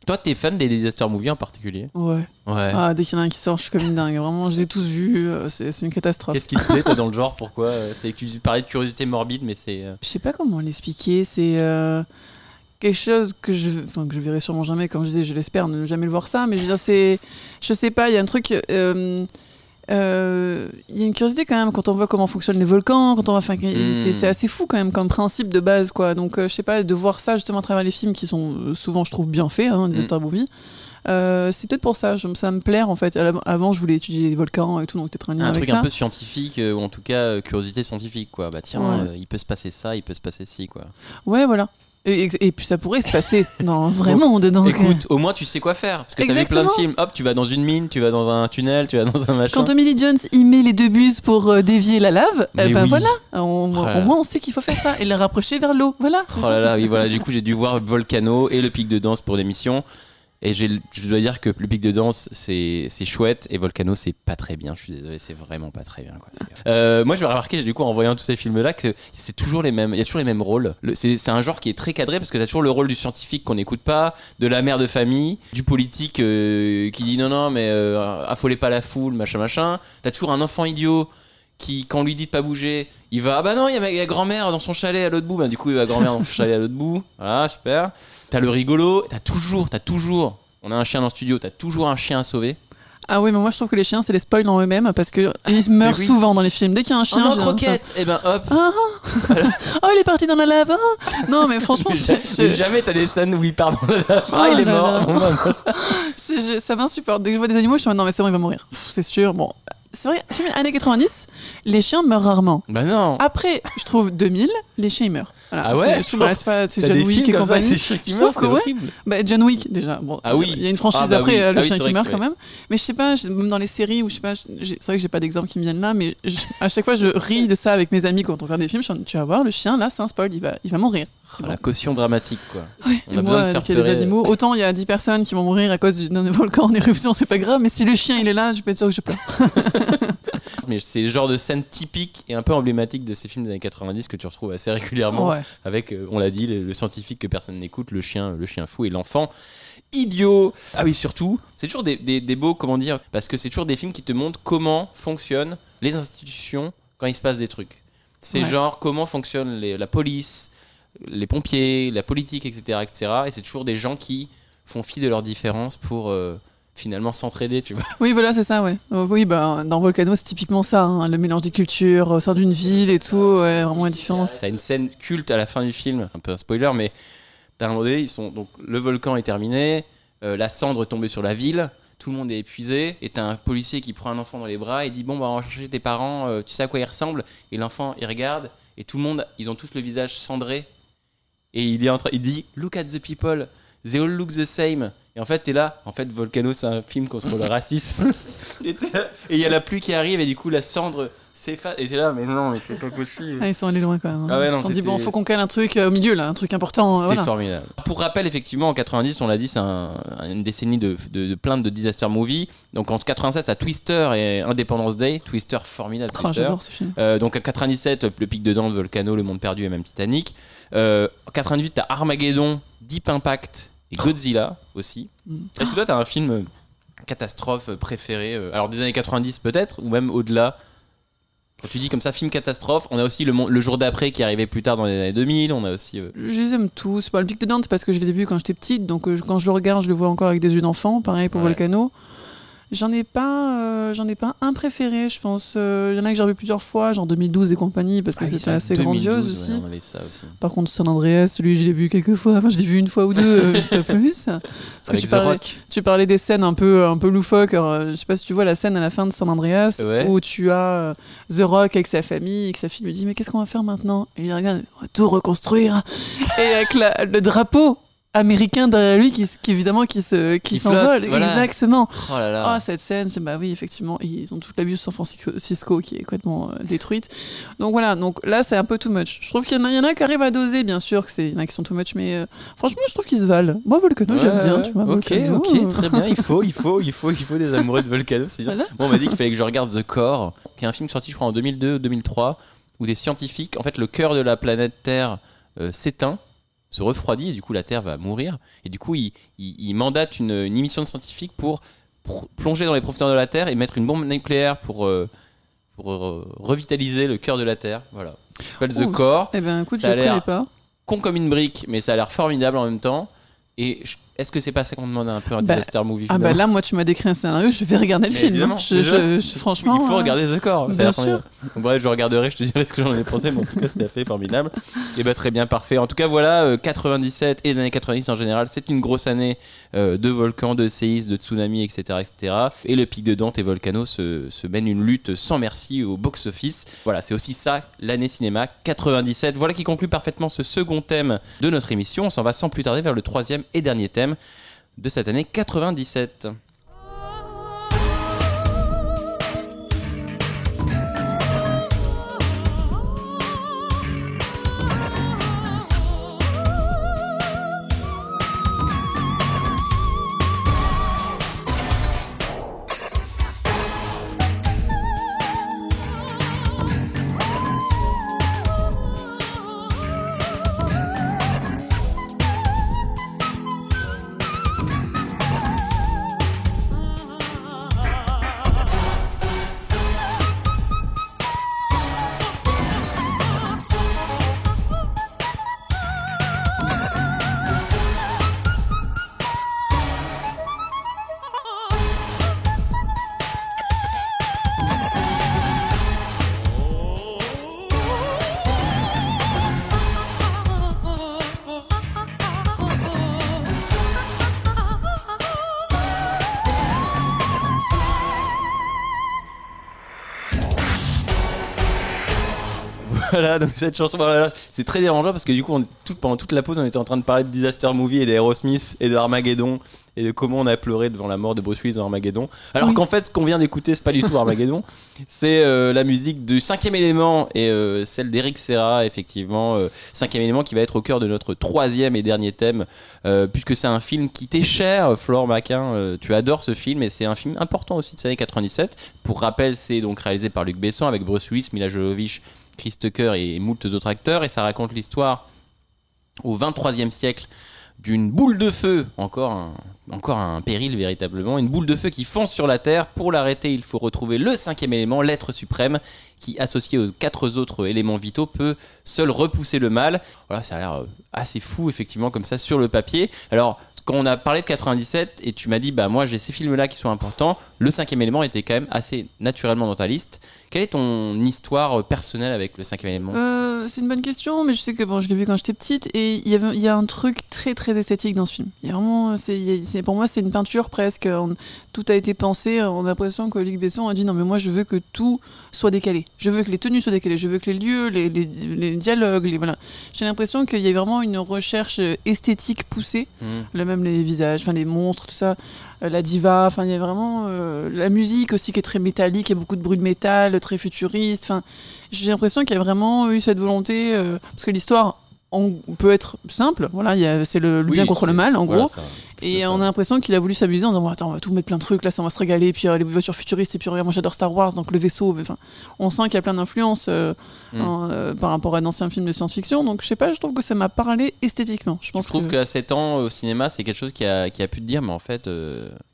Toi, t'es fan des disaster movies en particulier? Ouais. Ouais. Ah, dès qu'il y en a un qui sort, je suis comme une dingue. Vraiment, je les ai tous vus. C'est c'est une catastrophe. Qu'est-ce qui te plaît, toi, dans le genre? Pourquoi? C'est que tu parlais de curiosité morbide, mais c'est. Je sais pas comment l'expliquer. C'est quelque chose que je, enfin, que je verrai sûrement jamais. Comme je disais, je l'espère ne jamais le voir ça. Mais je veux dire, c'est, je sais pas. Il y a un truc. euh, euh, Il y a une curiosité quand même quand on voit comment fonctionnent les volcans, quand on va, enfin, c'est c'est assez fou quand même comme principe de base, quoi. Donc, euh, je sais pas, de voir ça justement à travers les films qui sont euh, souvent, je trouve, bien faits, hein, des Mm. Star Movies. Euh, c'est peut-être pour ça, ça me plaire en fait. Avant, je voulais étudier les volcans et tout, donc peut-être un lien un avec truc ça. un peu scientifique, ou en tout cas curiosité scientifique, quoi. Bah tiens, Ouais. il peut se passer ça, il peut se passer ci, quoi. Ouais, voilà. Et, puis ça pourrait se passer dans vraiment dedans. Écoute, au moins tu sais quoi faire. Parce que t'as vu plein de films. Hop, tu vas dans une mine, tu vas dans un tunnel, tu vas dans un machin. Quand Tommy Lee Jones il met les deux buses pour euh, dévier la lave, eh ben oui. voilà, on- Oh au moins on sait qu'il faut faire ça et le rapprocher vers l'eau. Voilà. Oh là là, oui, voilà. Du coup, j'ai dû voir Volcano et le pic de danse pour l'émission. Et j'ai- je dois dire que le pic de danse, c'est chouette. Et Volcano, c'est pas très bien. Je suis désolé, c'est vraiment pas très bien. Quoi. C'est- Euh, moi, je vais remarquer, du coup, en voyant tous ces films-là, que c'est toujours les mêmes. Il y a toujours les mêmes rôles. Le- C'est c'est un genre qui est très cadré parce que t'as toujours le rôle du scientifique qu'on n'écoute pas, de la mère de famille, du politique euh, qui dit non, non, mais euh, affolez pas la foule, machin, machin. T'as toujours un enfant idiot qui, quand on lui dit de pas bouger, il va ah bah non, il y a, ma- grand-mère dans son chalet à l'autre bout. Bah, du coup, il va grand-mère dans son chalet à l'autre bout. Voilà, super. T'as le rigolo, t'as toujours, t'as toujours. On a un chien dans le studio, t'as toujours un chien à sauver. Ah oui, mais moi je trouve que les chiens c'est les spoils en eux-mêmes parce que ils meurent oui. souvent dans les films. Dès qu'il y a un chien, Oh non, croquette Et ben hop Ah, ah. oh, il est parti dans la lave. ah. Non, mais franchement, Mais je- ja- je- mais jamais t'as des scènes où il part dans la lave. Ah, Oh il est mort. ça m'insupporte. Dès que je vois des animaux, je suis en mode, non, mais c'est bon, il va mourir. C'est sûr. Bon, c'est vrai, film années 90, les chiens meurent rarement. bah non. Après, je trouve 2000, les chiens ils meurent. Voilà, Ah ouais c'est- je- pas c'est John Wick et ça, compagnie. chiens qui meurent, que c'est ouais. Bah, John Wick déjà. Bon, Ah oui. Il y a une franchise Ah bah après oui. euh, le Ah chien qui meurt quand même. Mais je sais pas, même dans les séries où je sais pas, c'est vrai que j'ai pas d'exemple qui me viennent là, mais je- à chaque fois je ris de ça avec mes amis quand on regarde des films. Je suis en mode, tu vas voir, le chien là, c'est un spoil, il va, il va mourir. Oh, La caution dramatique, quoi. Ouais, On a moi, besoin de faire avec les animaux, autant il y a 10 personnes qui vont mourir à cause du- d'un volcan en éruption, c'est pas grave, mais si le chien il est là, je peux être sûr que je pleure. Mais c'est le genre de scène typique et un peu emblématique de ces films des années 90 que tu retrouves assez régulièrement. Ouais. Avec, euh, on l'a dit, le, le scientifique que personne n'écoute, le chien, le chien fou et l'enfant idiot. Ah oui, surtout, c'est toujours des, des, des beaux, comment dire, parce que c'est toujours des films qui te montrent comment fonctionnent les institutions quand il se passe des trucs. C'est Ouais. genre comment fonctionne les- la police, les pompiers, la politique, etc. etc. et c'est toujours des gens qui font fi de leurs différences pour euh, finalement s'entraider, tu vois. Oui, voilà, c'est ça, ouais. Euh, Oui, bah, dans Volcano, c'est typiquement ça, hein, le mélange des cultures au sein d'une ville et tout, ouais, vraiment la différence. T'as une scène culte à la fin du film, un peu un spoiler, mais t'as un moment donné, ils sont donc le volcan est terminé, euh, la cendre est tombée sur la ville, tout le monde est épuisé, et t'as un policier qui prend un enfant dans les bras et dit bon bah on va chercher tes parents, euh, tu sais à quoi ils ressemblent, et l'enfant il regarde et tout le monde, ils ont tous le visage cendré, et il est en train, il dit look at the people, they all look the same. Et en fait, t'es là. En fait, Volcano, c'est un film contre le racisme. et il y a la pluie qui arrive, et du coup, la cendre s'efface. Et t'es là, mais non, mais c'est pas possible. Ah, ils sont allés loin quand même. hein. Ah ouais, ils se sont dit, bon, faut qu'on cale un truc euh, au milieu, là, un truc important. euh, C'était voilà. formidable. Pour rappel, effectivement, en 90, on l'a dit, c'est un- une décennie de, de, de plein de disaster movies. Donc en 87, t'as Twister et Independence Day. Twister, formidable Oh, Twister. J'adore ce film. Euh, donc en 97, le pic de danse, Volcano, le monde perdu et même Titanic. Euh, en 88, t'as Armageddon Deep Impact et Godzilla aussi. Mm. Est-ce que toi, t'as un film euh, catastrophe préféré euh, Alors des années 90 peut-être, ou même au-delà? Quand tu dis comme ça, film catastrophe, on a aussi le, le jour d'après qui arrivé plus tard dans les années 2000, on a aussi... euh, Je les aime tous. Pas le pic de Dante, c'est parce que je les ai vus quand j'étais petite, donc euh, quand je le regarde, je le vois encore avec des yeux d'enfant. Pareil pour Ouais. Volcano. J'en ai pas, euh, j'en ai pas un préféré, je pense. Euh, Il y en a que j'ai revu plusieurs fois, genre 2012 et compagnie, parce que ah c'était assez 2012, grandiose ouais, aussi. on avait ça aussi. Par contre, San Andreas, celui, je l'ai vu quelques fois. Enfin, je l'ai vu une fois ou deux, euh, pas plus. Parce que tu parlais, tu parlais des scènes un peu, un peu loufoques. Alors, euh, je sais pas si tu vois la scène à la fin de San Andreas Ouais. où tu as euh, The Rock avec sa famille et que sa fille lui dit Mais qu'est-ce qu'on va faire maintenant? Et il regarde, on va tout reconstruire. et avec la- le drapeau américain derrière lui qui, évidemment qui se qui Qui s'envole voilà. exactement Oh là là. ah cette scène c'est bah oui effectivement ils ont toute la vue de San Francisco qui est complètement euh, détruite donc voilà donc là c'est un peu too much je trouve qu'il y en a il y en a qui arrivent à doser bien sûr que c'est il y en a qui sont too much mais euh, franchement je trouve qu'ils se valent moi Volcano j'aime Ouais, bien ouais. tu vois Ok, Volcano, ok, très bien. Il faut, il faut, il faut, il faut des amoureux de Volcano. C'est bien. Voilà. Bon, on m'a dit qu'il fallait que je regarde The Core, qui est un film sorti, je crois, en 2002 ou 2003, où des scientifiques, en fait, le cœur de la planète Terre euh, s'éteint, se refroidit, et du coup, la Terre va mourir. Et du coup, ils- ils mandatent une, une émission de scientifiques pour plonger dans les profondeurs de la Terre et mettre une bombe nucléaire pour, euh, pour euh, revitaliser le cœur de la Terre. Voilà. Ça s'appelle The Core. eh ben écoute Ça a je connais l'air con comme une brique, mais ça a l'air formidable en même temps. Et je- est-ce que c'est pas ça qu'on demande un peu un Bah, disaster movie ah bah là moi tu m'as décrit un scénario je vais regarder le Mais film hein. je, déjà, je- je- franchement il faut euh, regarder The Core. bien sûr. bref, je regarderai, je te dirai ce que j'en ai pensé, mais en tout cas, c'était fait formidable. Et bah, très bien, parfait. En tout cas, voilà, euh, 97 et les années 90 en général, c'est une grosse année euh, de volcans, de séismes, de tsunamis, etc., etc. Et le pic de Dante et Volcano se, se mènent une lutte sans merci au box-office. Voilà, c'est aussi ça, l'année cinéma 97. Voilà qui conclut parfaitement ce second thème de notre émission. On s'en va sans plus tarder vers le troisième et dernier thème de cette année 97. Voilà, donc cette chanson, voilà, c'est très dérangeant parce que du coup, on, tout, pendant toute la pause, on était en train de parler de Disaster Movie et d'Aerosmith et de Armageddon et de comment on a pleuré devant la mort de Bruce Willis dans Armageddon. Alors Oui. qu'en fait, ce qu'on vient d'écouter, c'est pas du tout Armageddon, c'est euh, la musique du cinquième élément et euh, celle d'Eric Serra, effectivement. euh, cinquième élément qui va être au cœur de notre troisième et dernier thème, puisque c'est un film qui t'est cher, Flore Maquin. tu adores ce film et c'est un film important aussi de ces années 97. Pour rappel, c'est donc réalisé par Luc Besson avec Bruce Willis, Mila Jovovich, Chris Tucker et moult autres acteurs et ça raconte l'histoire au 23e siècle d'une boule de feu, encore un, encore un péril véritablement, une boule de feu qui fonce sur la Terre. Pour l'arrêter, il faut retrouver le cinquième élément, l'être suprême, qui, associé aux quatre autres éléments vitaux, peut seul repousser le mal. Voilà, ça a l'air euh, assez fou, effectivement, comme ça, sur le papier. Alors, quand on a parlé de 97, et tu m'as dit, bah moi j'ai ces films-là qui sont importants, le cinquième élément était quand même assez naturellement dans ta liste. Quelle est ton histoire euh, personnelle avec le cinquième élément? Euh, c'est une bonne question, mais je sais que bon, je l'ai vu quand j'étais petite et il y, avait, il y a un truc très très esthétique dans ce film. Il y a vraiment, c'est, pour moi, c'est une peinture presque. On- tout a été pensé. On a l'impression que Luc Besson a dit non, mais moi, je veux que tout soit décalé. Je veux que les tenues soient décalées. Je veux que les lieux, les, les- les dialogues, les, voilà. J'ai l'impression qu'il y a vraiment une recherche esthétique poussée. Même les visages, enfin les monstres, tout ça, euh, la diva, enfin il y a vraiment euh, la musique aussi qui est très métallique, il y a beaucoup de bruit de métal, très futuriste. Enfin, j'ai l'impression qu'il y a vraiment eu cette volonté, euh, parce que l'histoire on peut être simple. Voilà, c'est le, le Oui, bien contre le mal, en voilà, gros. ça, Et ça. on a l'impression qu'il a voulu s'amuser en disant attends, on va tout mettre plein de trucs, là, ça on va se régaler. Puis euh, les voitures futuristes, et puis regarde, moi j'adore Star Wars, donc le vaisseau. Enfin, on sent qu'il y a plein d'influences euh, Mm. euh, par rapport à d'anciens films de science-fiction. Donc je sais pas, je trouve que ça m'a parlé esthétiquement. Je pense trouve qu'à 7 ans au cinéma, c'est quelque chose qui a, qui a pu te dire, mais en fait,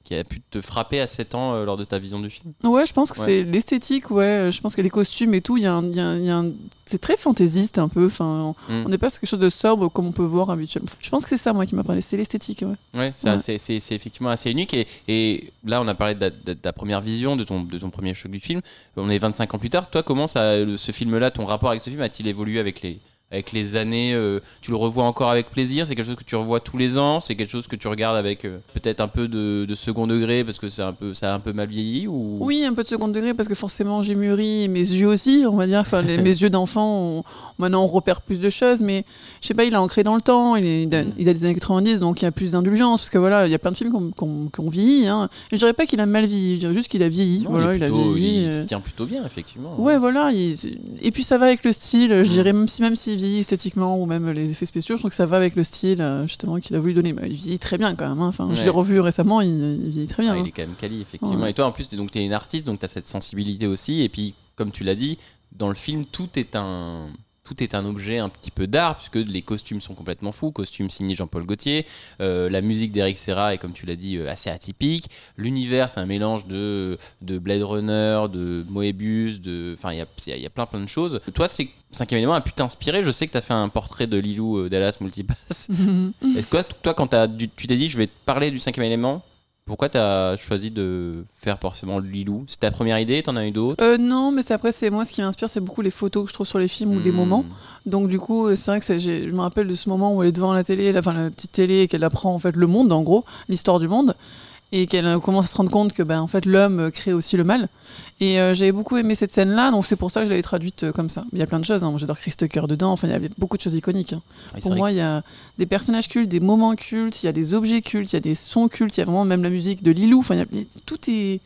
qui a pu te frapper à 7 ans euh, lors de ta vision du film? Ouais, je pense que Ouais. c'est l'esthétique, ouais. Je pense que les costumes et tout, il y a un- y a un- il y a un- c'est très fantaisiste un peu. Enfin, on- Mm. on n'est pas sur quelque chose de sobre comme on peut voir habituellement. Je pense que c'est ça, moi, qui m'a parlé. C'est l'esthétique, ouais. Ouais, c'est Ouais. assez- c'est c'est effectivement assez unique. Et, et là, on a parlé de, ta- de ta première vision, de ton, de ton premier choc du film. On est 25 ans plus tard. Toi, comment ça, le- ce film-là, ton rapport avec ce film a-t-il évolué avec les, avec les années euh, Tu le revois encore avec plaisir C'est quelque chose que tu revois tous les ans C'est quelque chose que tu regardes avec euh, peut-être un peu de, de second degré parce que c'est un peu, ça a un peu mal vieilli ou... Oui, un peu de second degré parce que forcément j'ai mûri mes yeux aussi, on va dire. Enfin, les- mes yeux d'enfant, maintenant on repère plus de choses, mais je sais pas, il est ancré dans le temps. Il, est, il, a, Mm. il a des années 90, donc il y a plus d'indulgence parce que voilà, il y a plein de films qu'on qu'on- qu'on vieillit. Hein. Et je dirais pas qu'il a mal vieilli, je dirais juste qu'il a vieilli. Non, voilà, il, est il, a plutôt- vieilli. il euh. se tient plutôt bien, effectivement. Ouais, voilà. il- Et puis ça va avec le style, Mm. je dirais, même si même s'il vieillit esthétiquement ou même les effets spéciaux, je trouve que ça va avec le style euh, justement qu'il a voulu donner. Il vieillit très bien quand même. hein. Enfin, Je l'ai revu récemment, il, il vieillit très bien. Ah, hein. il est quand même quali, effectivement. Ouais. Et toi, en plus, tu es une artiste, donc tu as cette sensibilité aussi. Et puis, comme tu l'as dit, dans le film, tout est un. Tout est un objet un petit peu d'art, puisque les costumes sont complètement fous. Costumes signés Jean-Paul Gaultier. Euh, la musique d'Eric Serra est, comme tu l'as dit, euh, assez atypique. L'univers, c'est un mélange de, de Blade Runner, de Moebius, de. Enfin, il y a, y a- plein, plein de choses. Toi, c'est cinquième élément a pu t'inspirer. Je sais que tu as fait un portrait de Lilou euh, Dallas Multipass. Et toi, toi, quand tu t'es dit, je vais te parler du cinquième élément, pourquoi tu as choisi de faire forcément Lilou? C'est ta première idée T'en as eu d'autres? Euh, non, mais c'est après, c'est moi ce qui m'inspire, c'est beaucoup les photos que je trouve sur les films ou des Hmm. moments. Donc du coup, euh, c'est vrai que je me rappelle de ce moment où elle est devant la télé, la, enfin la petite télé, et qu'elle apprend en fait le monde, en gros, l'histoire du monde, et qu'elle euh, commence à se rendre compte que ben en fait l'homme euh, crée aussi le mal. Et euh, j'avais beaucoup aimé cette scène-là, donc c'est pour ça que je l'avais traduite euh, comme ça. Il y a plein de choses, hein. moi j'adore Chris Tucker dedans, enfin il y avait beaucoup de choses iconiques. hein. C'est Pour moi, il y a des personnages cultes, des moments cultes, il y a des objets cultes, il y a des sons cultes, il y a vraiment même la musique de Lilou. Enfin, il y a- tout est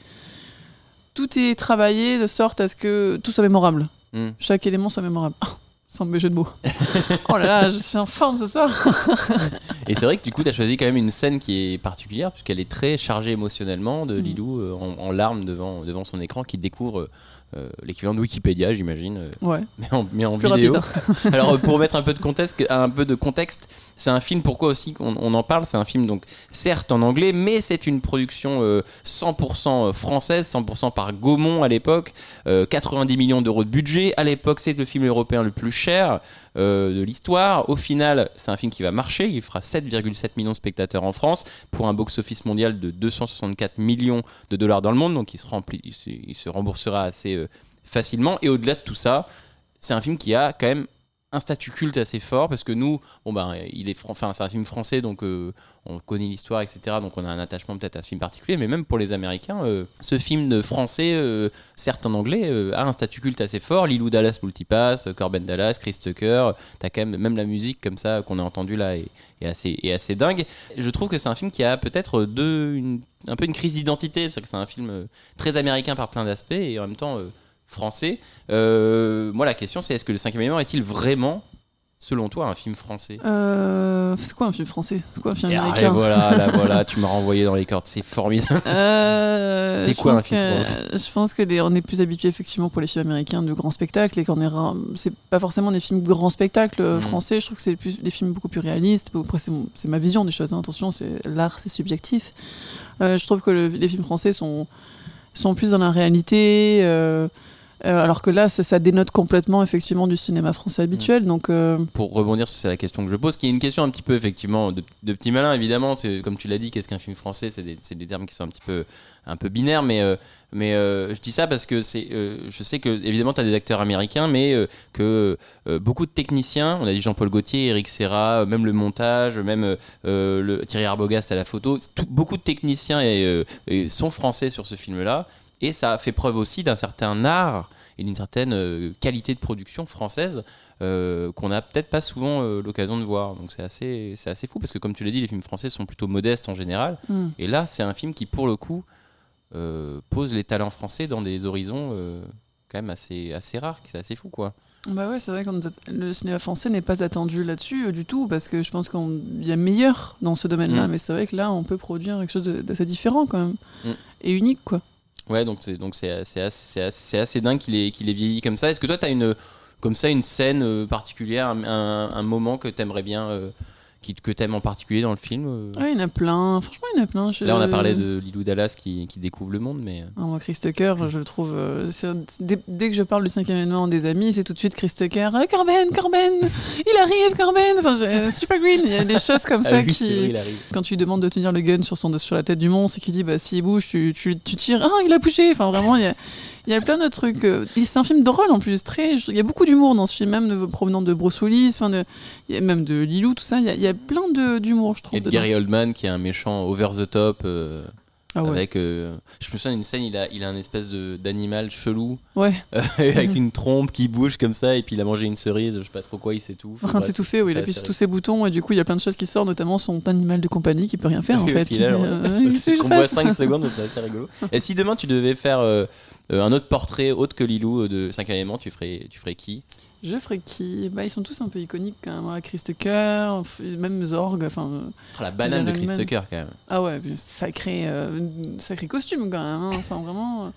tout est travaillé de sorte à ce que tout soit mémorable. Hmm. Chaque élément soit mémorable. Sans mes jeux de mots. oh là là, je suis en forme ce soir. Et c'est vrai que du coup, tu as choisi quand même une scène qui est particulière, puisqu'elle est très chargée émotionnellement de Mm. Lilou euh, en, en larmes devant, devant son écran, qui découvre euh, l'équivalent de Wikipédia, j'imagine, euh, Ouais, mais en, mais en plus vidéo. hein. Alors pour mettre un peu de contexte, un peu de contexte, c'est un film. Pourquoi aussi qu'on on en parle C'est un film donc certes en anglais, mais c'est une production euh, 100% française, 100% par Gaumont à l'époque. Euh, 90 millions d'euros de budget. À l'époque, c'est le film européen le plus cher euh, de l'histoire. Au final, c'est un film qui va marcher. Il fera 7,7 millions de spectateurs en France pour un box-office mondial de 264 millions de dollars dans le monde. Donc il se, remplit, il se, remboursera assez euh, facilement. Et au-delà de tout ça, c'est un film qui a quand même un statut culte assez fort parce que nous, bon ben, il est, c'est un film français donc euh, on connaît l'histoire, etc. Donc on a un attachement peut-être à ce film particulier, mais même pour les Américains, euh, ce film de français, euh, certes en anglais, a un statut culte assez fort. Lilou Dallas Multipass, Corben Dallas, Chris Tucker, t'as quand même même la musique comme ça qu'on a entendu là est, assez, assez dingue. Je trouve que c'est un film qui a peut-être deux, un peu une crise d'identité, c'est que c'est un film très américain par plein d'aspects et en même temps français. Euh, moi, la question, c'est est-ce que le cinquième élément est-il vraiment, selon toi, un film français? Euh, c'est quoi un film français? C'est quoi un film et, ah, américain voilà, là, voilà, tu m'as renvoyé dans les cordes, c'est formidable. Euh, C'est quoi un film que- français? Je pense que les- on est plus habitué effectivement pour les films américains de grands spectacles et qu'on est c'est pas forcément des films grands spectacles Mhm. français. Je trouve que c'est des films beaucoup plus réalistes. Après c'est ma vision des choses. hein. Attention, c'est l'art, c'est subjectif. Euh, je trouve que le- les films français sont sont plus dans la réalité. Euh, alors que là, ça, ça dénote complètement effectivement du cinéma français habituel. Donc, euh, Pour rebondir sur la question que je pose, qui est une question un petit peu effectivement de, de petit malin, évidemment, comme tu l'as dit, qu'est-ce qu'un film français C'est des, termes qui sont un petit peu, un peu binaires, mais, euh, mais euh, je dis ça parce que c'est, euh, je sais que évidemment tu as des acteurs américains, mais euh, que euh, beaucoup de techniciens, on a dit Jean-Paul Gaultier, Eric Serra, euh, même le montage, même le, Thierry Arbogast à la photo, tout- beaucoup de techniciens et, euh, et sont français sur ce film-là. Et ça fait preuve aussi d'un certain art et d'une certaine euh, qualité de production française euh, qu'on n'a peut-être pas souvent euh, l'occasion de voir. Donc c'est assez, c'est assez fou parce que comme tu l'as dit, les films français sont plutôt modestes en général. Mm. Et là, c'est un film qui, pour le coup, euh, pose les talents français dans des horizons quand même assez, assez rare, c'est assez fou quoi. Bah ouais, c'est vrai que le cinéma français n'est pas attendu là-dessus euh, du tout, parce que je pense qu'il y a meilleur dans ce domaine-là, Mm. mais c'est vrai que là, on peut produire quelque chose d'assez différent quand même, Mm. et unique quoi. Ouais, donc c'est donc c'est assez, assez, assez, dingue qu'il ait, qu'il vieilli comme ça. Est-ce que toi, tu as une, comme ça une scène euh, particulière, un, un- un moment que tu aimerais bien, euh, qui, que tu aimes en particulier dans le film euh Ouais, il y en a plein, franchement, il y en a plein. Je- Là, on a parlé de Lilou Dallas qui, qui découvre le monde, mais. euh, Ah, moi, Chris Tucker, je le trouve. euh, dès, dès que je parle du cinquième élément des amis, c'est tout de suite Chris Tucker. Ah, Corben, Corben, il arrive, Corben. Enfin, Super Green, il y a des choses comme Ah ça oui, qui. vrai. Quand tu lui demandes de tenir le gun sur, son, sur la tête du monstre et qu'il dit bah s'il bouge, tu, tu, tu tires. Ah, il a bougé. Enfin, vraiment, il y a, il y a plein de trucs. euh, C'est un film drôle en plus. Très, il y a beaucoup d'humour dans ce film, même de, provenant de Bruce Willis, enfin de, même de Lilou, tout ça. Il y a, il y a plein d'humour, je trouve. Et de. Gary Oldman qui est un méchant over the top. euh, Ah ouais. Avec, euh, je me souviens d'une scène, il a, il a un espèce de- d'animal chelou Ouais. euh, avec une trompe qui bouge comme ça et puis il a mangé une cerise, je sais pas trop quoi, il s'étouffe. en train de Bref, s'étouffer, oui, il appuie sur tous ses boutons et du coup il y a plein de choses qui sortent, notamment son animal de compagnie qui peut rien faire en fait. qu'on voit fasse 5 secondes, mais c'est assez rigolo. Et si demain tu devais faire euh, un autre portrait autre que Lilou euh, de 5 éléments, tu ferais, tu ferais qui? Je ferais qui? Bah, Ils sont tous un peu iconiques quand même. hein. Chris Tucker, même Zorg. Enfin, euh, Oh, La banane de Gary Chris Oldman. Tucker quand même. ah ouais, sacré, euh, sacré costume quand même. hein. Enfin vraiment, euh,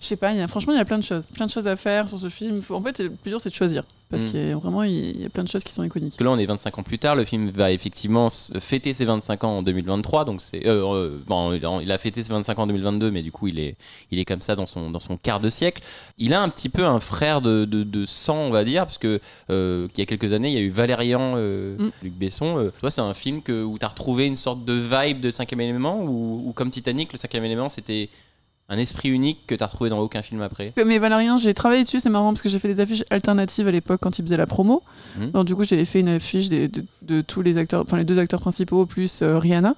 je sais pas. Y a, franchement, il y a plein de choses, plein de choses à faire sur ce film. En fait, le plus dur c'est de choisir parce Mm. qu'il y a vraiment il y a plein de choses qui sont iconiques. Là, on est 25 ans plus tard. Le film va effectivement fêter ses 25 ans en 2023. Donc c'est, euh, euh, bon, il a- fêté ses 25 ans en 2022, mais du coup, il est, il est comme ça dans son, dans son quart de siècle. Il a un petit peu un frère de, de, de sang, on va dire, parce que euh, il y a quelques années, il y a eu Valérian, euh, Mm. Luc Besson. Euh, toi, c'est un film que, où tu as retrouvé une sorte de vibe de cinquième élément, ou, ou comme Titanic, le cinquième élément, c'était un esprit unique que tu as retrouvé dans aucun film après. Mais Valérien, j'ai travaillé dessus, c'est marrant parce que j'ai fait des affiches alternatives à l'époque quand il faisait la promo. Mhm. Donc du coup, j'avais fait une affiche des- de, de tous les acteurs, enfin les deux acteurs principaux plus euh, Rihanna.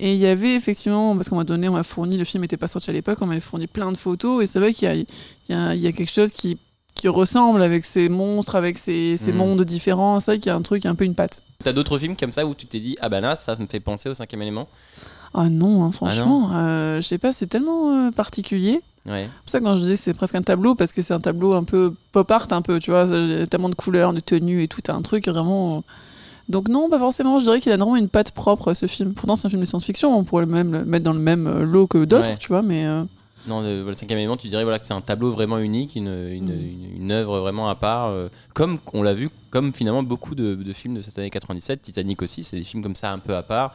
Et il y avait effectivement, parce qu'on m'a donné, on m'a fourni, le film n'était pas sorti à l'époque, on m'avait fourni plein de photos et c'est vrai qu'il y y, y a quelque chose qui, qui ressemble avec ces monstres, avec ces, ces Mhm. mondes différents. C'est vrai qu'il y a un truc, un peu une patte. T'as d'autres films comme ça où tu t'es dit ah bah là ça me fait penser au cinquième élément? Ah non, hein, franchement, euh, je sais pas, c'est tellement euh, particulier. Ouais. C'est pour ça que quand je dis que c'est presque un tableau, parce que c'est un tableau un peu pop art, un peu, tu vois, il y a tellement de couleurs, de tenues et tout, un truc vraiment. euh. Donc non, pas forcément, je dirais qu'il a vraiment une patte propre ce film. Pourtant c'est un film de science-fiction, on pourrait même le mettre dans le même euh, lot que d'autres, Ouais. tu vois, mais euh, Non, le, le cinquième élément, tu dirais voilà, que c'est un tableau vraiment unique, une, une, Mm. une, une œuvre vraiment à part, euh, comme on l'a vu, comme finalement beaucoup de, de films de cette année 97, Titanic aussi, c'est des films comme ça un peu à part,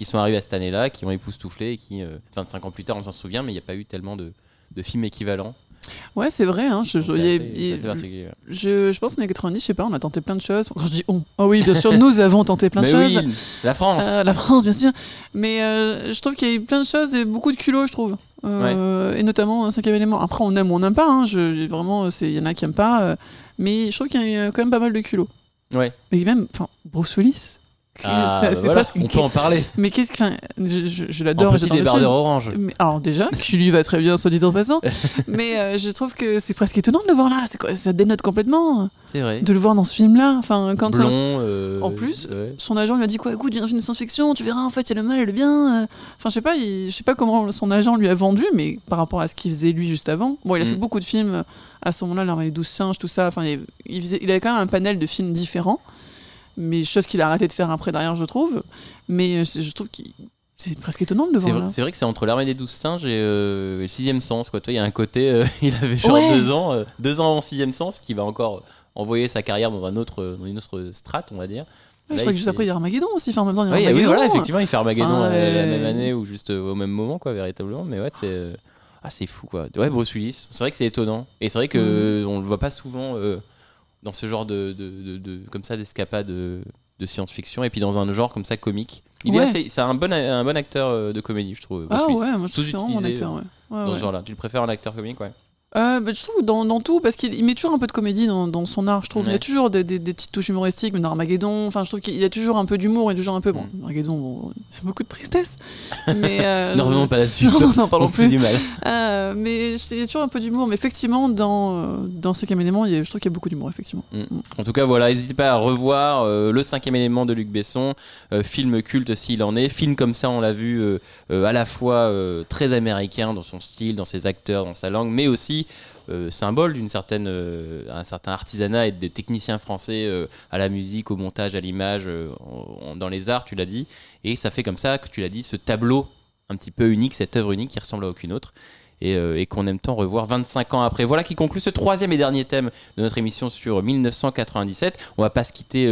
qui sont arrivés à cette année-là, qui ont époustouflé, et qui, euh, 25 ans plus tard, on s'en souvient, mais il n'y a pas eu tellement de, de films équivalents. ouais, c'est vrai, hein, je, y y ouais. pense qu'en années 90, je sais pas, on a tenté plein de choses. Quand je dis on, ah oui, bien sûr, nous avons tenté plein de Mais choses. oui, la France Euh, la France, bien sûr. Mais euh, je trouve qu'il y a eu plein de choses et beaucoup de culot, je trouve. Euh, Et notamment cinquième élément. Après, on aime ou on n'aime pas. hein. Je, vraiment, il y en a qui aiment pas. euh, mais je trouve qu'il y a eu quand même pas mal de culot. Ouais. Et même, enfin, Bruce Willis. Ah, bah voilà, on peut en parler. Mais qu'est-ce que. Je, je, je En l'adore. petit j'adore le débardeur orange. Mais, alors déjà, qui lui va très bien, soit dit en passant. mais euh, je trouve que c'est presque étonnant de le voir là. Quoi, ça dénote complètement C'est vrai. de le voir dans ce film-là. Enfin, quand Blond. euh, En plus, ouais. son agent lui a dit quoi? Écoute j'ai un film de science-fiction tu verras en fait il y a le mal et le bien euh. enfin je sais pas il- je sais pas comment son agent lui a vendu mais par rapport à ce qu'il faisait lui juste avant bon il a Mm. fait beaucoup de films à ce moment-là des douze singes tout ça enfin il, il faisait, il avait quand même un panel de films différents mais chose qu'il a arrêté de faire après derrière je trouve mais euh, je trouve que c'est presque étonnant de le voir là c'est vrai que c'est entre l'armée des douze singes et, euh, et le sixième sens. Quoi. Il y a un côté, euh, il avait genre Ouais. deux ans, euh, deux ans en sixième sens, qui va encore envoyer sa carrière dans un autre, dans une autre strate, on va dire. Ouais, je Là, crois que juste après il y a Armageddon aussi enfin en même temps il y a Oui, oui, Armageddon voilà, effectivement, il fait Armageddon Ah, euh, la ouais. même année ou juste euh, au même moment, quoi, véritablement. Mais ouais, c'est euh, ah, c'est fou, quoi. Ouais, Bruce Willis, c'est vrai que c'est étonnant. Et c'est vrai que Mm. euh, on le voit pas souvent euh, dans ce genre de, de, de- de- comme ça d'escapade de, de science-fiction et puis dans un genre comme ça comique. Il est assez, c'est un bon, un bon acteur euh, de comédie, je trouve. Ah ouais moi je c'est vraiment Sous-utilisé, acteur ouais. Ouais, dans ce genre-là. Tu le préfères en acteur comique, ouais? Euh, bah, je trouve dans, dans tout, parce qu'il il met toujours un peu de comédie dans, dans son art, je trouve. Il y a toujours des, des- des petites touches humoristiques, même dans Armageddon. Enfin, je trouve qu'il y a toujours un peu d'humour et toujours un peu. Bon, Mm. Armageddon, bon, c'est beaucoup de tristesse. Mais. euh, ne revenons pas là-dessus. Non, non, parlons plus. du mal. Euh, mais il y a toujours un peu d'humour. Mais effectivement, dans, euh, dans Cinquième élément, il y a- je trouve qu'il y a beaucoup d'humour, effectivement. En tout cas, voilà, n'hésitez pas à revoir Le cinquième élément de Luc Besson, film culte s'il en est. Film comme ça, on l'a vu à la fois très américain dans son style, dans ses acteurs, dans sa langue, mais aussi euh, symbole d'une certaine, euh, un certain artisanat et des techniciens français euh, à la musique, au montage, à l'image, dans les arts, tu l'as dit. Et ça fait comme ça que tu l'as dit, ce tableau un petit peu unique, cette œuvre unique qui ressemble à aucune autre. Et, et qu'on aime tant revoir 25 ans après. Voilà qui conclut ce troisième et dernier thème de notre émission sur 1997. On va pas se quitter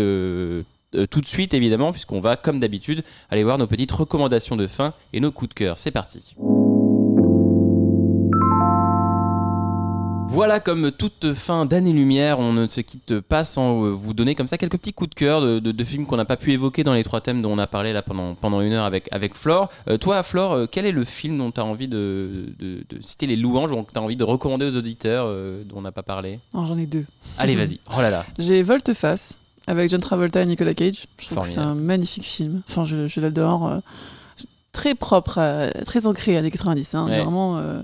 tout de suite évidemment puisqu'on va comme d'habitude aller voir nos petites recommandations de fin et nos coups de cœur. C'est parti. Voilà, comme toute fin d'année-lumière, on ne se quitte pas sans euh, vous donner comme ça quelques petits coups de cœur de, de- de films qu'on n'a pas pu évoquer dans les trois thèmes dont on a parlé là pendant, pendant une heure avec, avec Flore. Euh, toi, Flore, euh, quel est le film dont tu as envie de, citer les louanges, dont tu as envie de recommander aux auditeurs euh, dont on n'a pas parlé? Non, j'en ai deux. Allez, vas-y. Oh là là. J'ai Volte-Face avec John Travolta et Nicolas Cage. Je trouve que c'est un magnifique film. Enfin, je, je l'adore. euh, très propre, très ancré années 90. Hein, Ouais. Vraiment.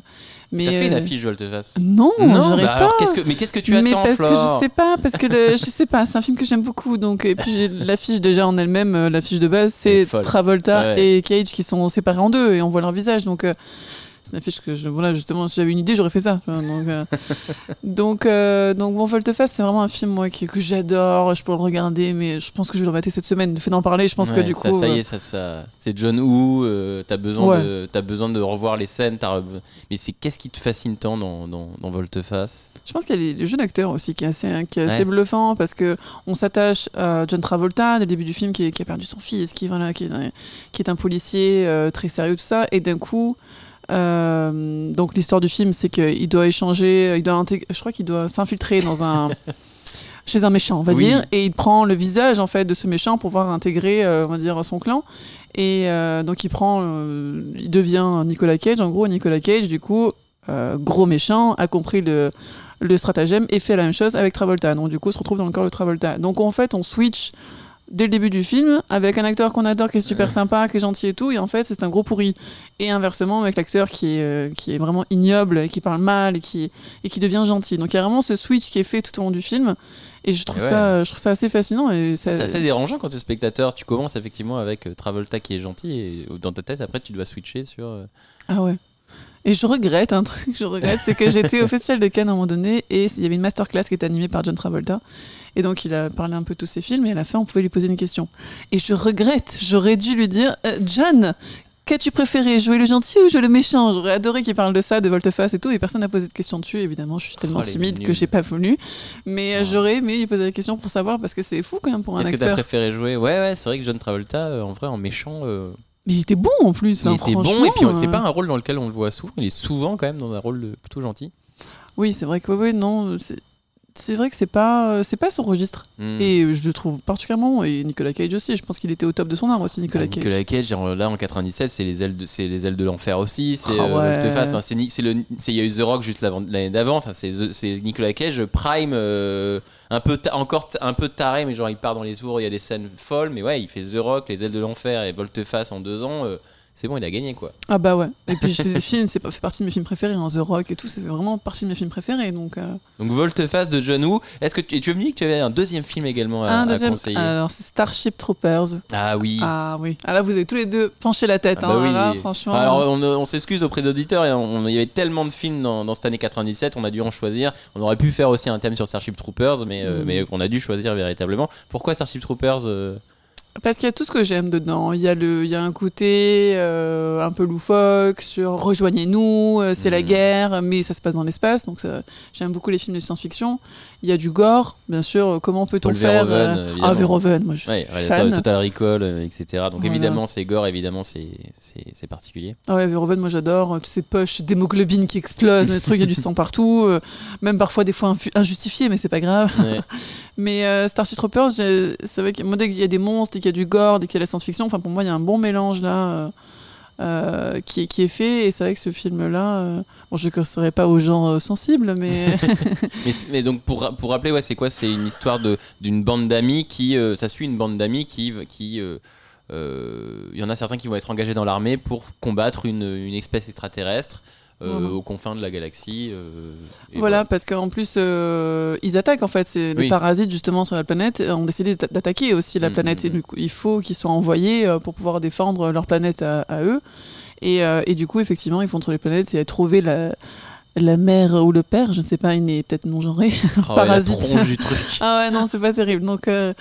Mais T'as fait une euh, affiche Volte-Face Non, j'arrive bah alors, pas. qu'est-ce que, mais qu'est-ce que tu mais attends, parce Flore que je sais pas, parce que le- je sais pas, c'est un film que j'aime beaucoup. Donc et puis j'ai l'affiche déjà en elle-même, euh, l'affiche de base, c'est. Travolta Ouais. et Cage qui sont séparés en deux et on voit leur visage. Donc euh, une affiche que je, voilà justement, si j'avais une idée, j'aurais fait ça. Donc euh, donc euh, donc bon, Volte-Face, c'est vraiment un film moi qui- que j'adore. Je peux le regarder, mais je pense que je vais le mater cette semaine. Le fait d'en parler, je pense que du ça, coup. ça y euh, est, ça, ça, c'est John Woo. euh, t'as besoin Ouais. de, t'as besoin de revoir les scènes. Mais c'est qu'est-ce qui te fascine tant dans, dans, dans Volte-Face? Je pense qu'il y a le jeu d'acteur aussi qui est assez, qui est assez Ouais. bluffant parce que on s'attache à John Travolta dès le début du film qui, qui a perdu son fils, qui, voilà, qui, est, un- qui est un policier euh, très sérieux, tout ça, et d'un coup. Euh, donc l'histoire du film c'est qu'il doit échanger, il doit je crois qu'il doit s'infiltrer dans un chez un méchant on va Oui. dire et il prend le visage en fait de ce méchant pour pouvoir intégrer euh, on va dire son clan et euh, donc il prend euh, il devient Nicolas Cage en gros Nicolas Cage du coup euh, gros méchant a compris le le stratagème et fait la même chose avec Travolta. Donc du coup, on se retrouve dans le corps de Travolta. Donc en fait, on switch dès le début du film avec un acteur qu'on adore, qui est super sympa, qui est gentil et tout, et en fait, c'est un gros pourri. Et inversement, avec l'acteur qui est, euh, qui est vraiment ignoble, et qui parle mal, et qui, et qui devient gentil. Donc il y a vraiment ce switch qui est fait tout au long du film, et je trouve, ouais. ça, je trouve ça assez fascinant. Et ça, C'est assez dérangeant quand tu es spectateur. Tu commences effectivement avec euh, Travolta qui est gentil et dans ta tête, après, tu dois switcher sur. euh, Ah ouais. Et je regrette un truc, je regrette, c'est que j'étais au Festival de Cannes à un moment donné et il y avait une masterclass qui était animée par John Travolta. Et donc il a parlé un peu de tous ses films et à la fin on pouvait lui poser une question. Et je regrette, j'aurais dû lui dire Euh, John, qu'as-tu préféré, jouer le gentil ou jouer le méchant? J'aurais adoré qu'il parle de ça, de volte-face et tout, et personne n'a posé de question dessus. Évidemment, je suis tellement Oh, timide que j'ai pas voulu. Mais euh, Oh. j'aurais aimé lui poser la question pour savoir parce que c'est fou quand même pour un Qu'est-ce que t'as acteur. préféré jouer? Ouais, ouais, c'est vrai que John Travolta, euh, en vrai, en méchant, euh, Mais il était bon en plus. il enfin, était bon et puis c'est euh, pas un rôle dans lequel on le voit souvent. Il est souvent quand même dans un rôle plutôt gentil. Oui, c'est vrai que oui, non, c'est vrai que c'est pas c'est pas son registre. Hmm. Et je le trouve particulièrement et Nicolas Cage aussi. Je pense qu'il était au top de son art aussi, Nicolas Ah, Cage. Nicolas Cage, là en 97, c'est les ailes de, c'est les ailes de l'enfer aussi. C'est Ah euh, ouais. Volte-Face. Enfin, c'est ni- c'est le, il y a eu The Rock juste l'année d'avant. Enfin, c'est Nicolas Cage prime, euh, un peu encore un peu taré, mais genre il part dans les tours. Il y a des scènes folles, mais ouais, il fait The Rock, les ailes de l'enfer et Volte-Face en deux ans. euh, c'est bon, il a gagné quoi. Ah bah ouais. Et puis c'est des films, c'est pas fait partie de mes films préférés, hein, The Rock et tout, c'est vraiment partie de mes films préférés. Donc euh, Donc Volte-Face de John Woo. Est-ce que tu, tu me dis que tu avais un deuxième film également à, un à deuxième. conseiller Alors c'est Starship Troopers. Ah oui. Ah oui. Ah là vous avez tous les deux penché la tête. Ah bah hein, oui. là, franchement. Alors on, on s'excuse auprès d'auditeurs, on- il y avait tellement de films dans, dans cette année 97, on a dû en choisir. On aurait pu faire aussi un thème sur Starship Troopers, mais, euh, Mm. mais qu'on a dû choisir véritablement. Pourquoi Starship Troopers euh, Parce qu'il y a tout ce que j'aime dedans. Il y a, le, il y a un côté euh, un peu loufoque sur rejoignez-nous, euh, c'est la Mhm. guerre, mais ça se passe dans l'espace. Donc j'aime beaucoup les films de science-fiction. Il y a du gore, bien sûr. Comment peut-on faire Verhoeven, euh. Ah, Verhoeven, moi je Ouais, suis fan. Total Recall, etc. Donc Voilà. évidemment c'est gore, évidemment c'est particulier. Ah ouais, Verhoeven, moi j'adore. Toutes ces poches d'hémoglobine qui explosent, le truc, il y a du sang partout. même parfois des fois injustifié, mais c'est pas grave. Ouais. Mais euh, Starship Troopers, c'est vrai que moi, dès qu'il y a des monstres, qu'il y a du gore, dès qu'il y a la science-fiction, enfin pour moi il y a un bon mélange là euh, euh, qui, est, qui est fait. Et c'est vrai que ce film-là, euh, bon je ne conseillerais pas aux gens sensibles, mais mais, donc pour, pour rappeler, ouais, c'est quoi? C'est une histoire d'une bande d'amis qui. ça suit une bande d'amis qui. qui Il y en a certains qui vont être engagés dans l'armée pour combattre une, une espèce extraterrestre euh, Voilà. aux confins de la galaxie. euh, voilà, parce qu'en plus euh, ils attaquent en fait. C'est les Oui. parasites justement sur la planète ont décidé d'a- d'attaquer aussi la Mm, planète. mm, Et du coup, il faut qu'ils soient envoyés pour pouvoir défendre leur planète à, à eux. Et, et du coup, effectivement, ils vont sur les planètes et trouver la la mère ou le père, je ne sais pas, il est peut-être non genré, Oh, ouais, la parasite. tronche du truc. Ah ouais, non, c'est pas terrible. Donc, euh,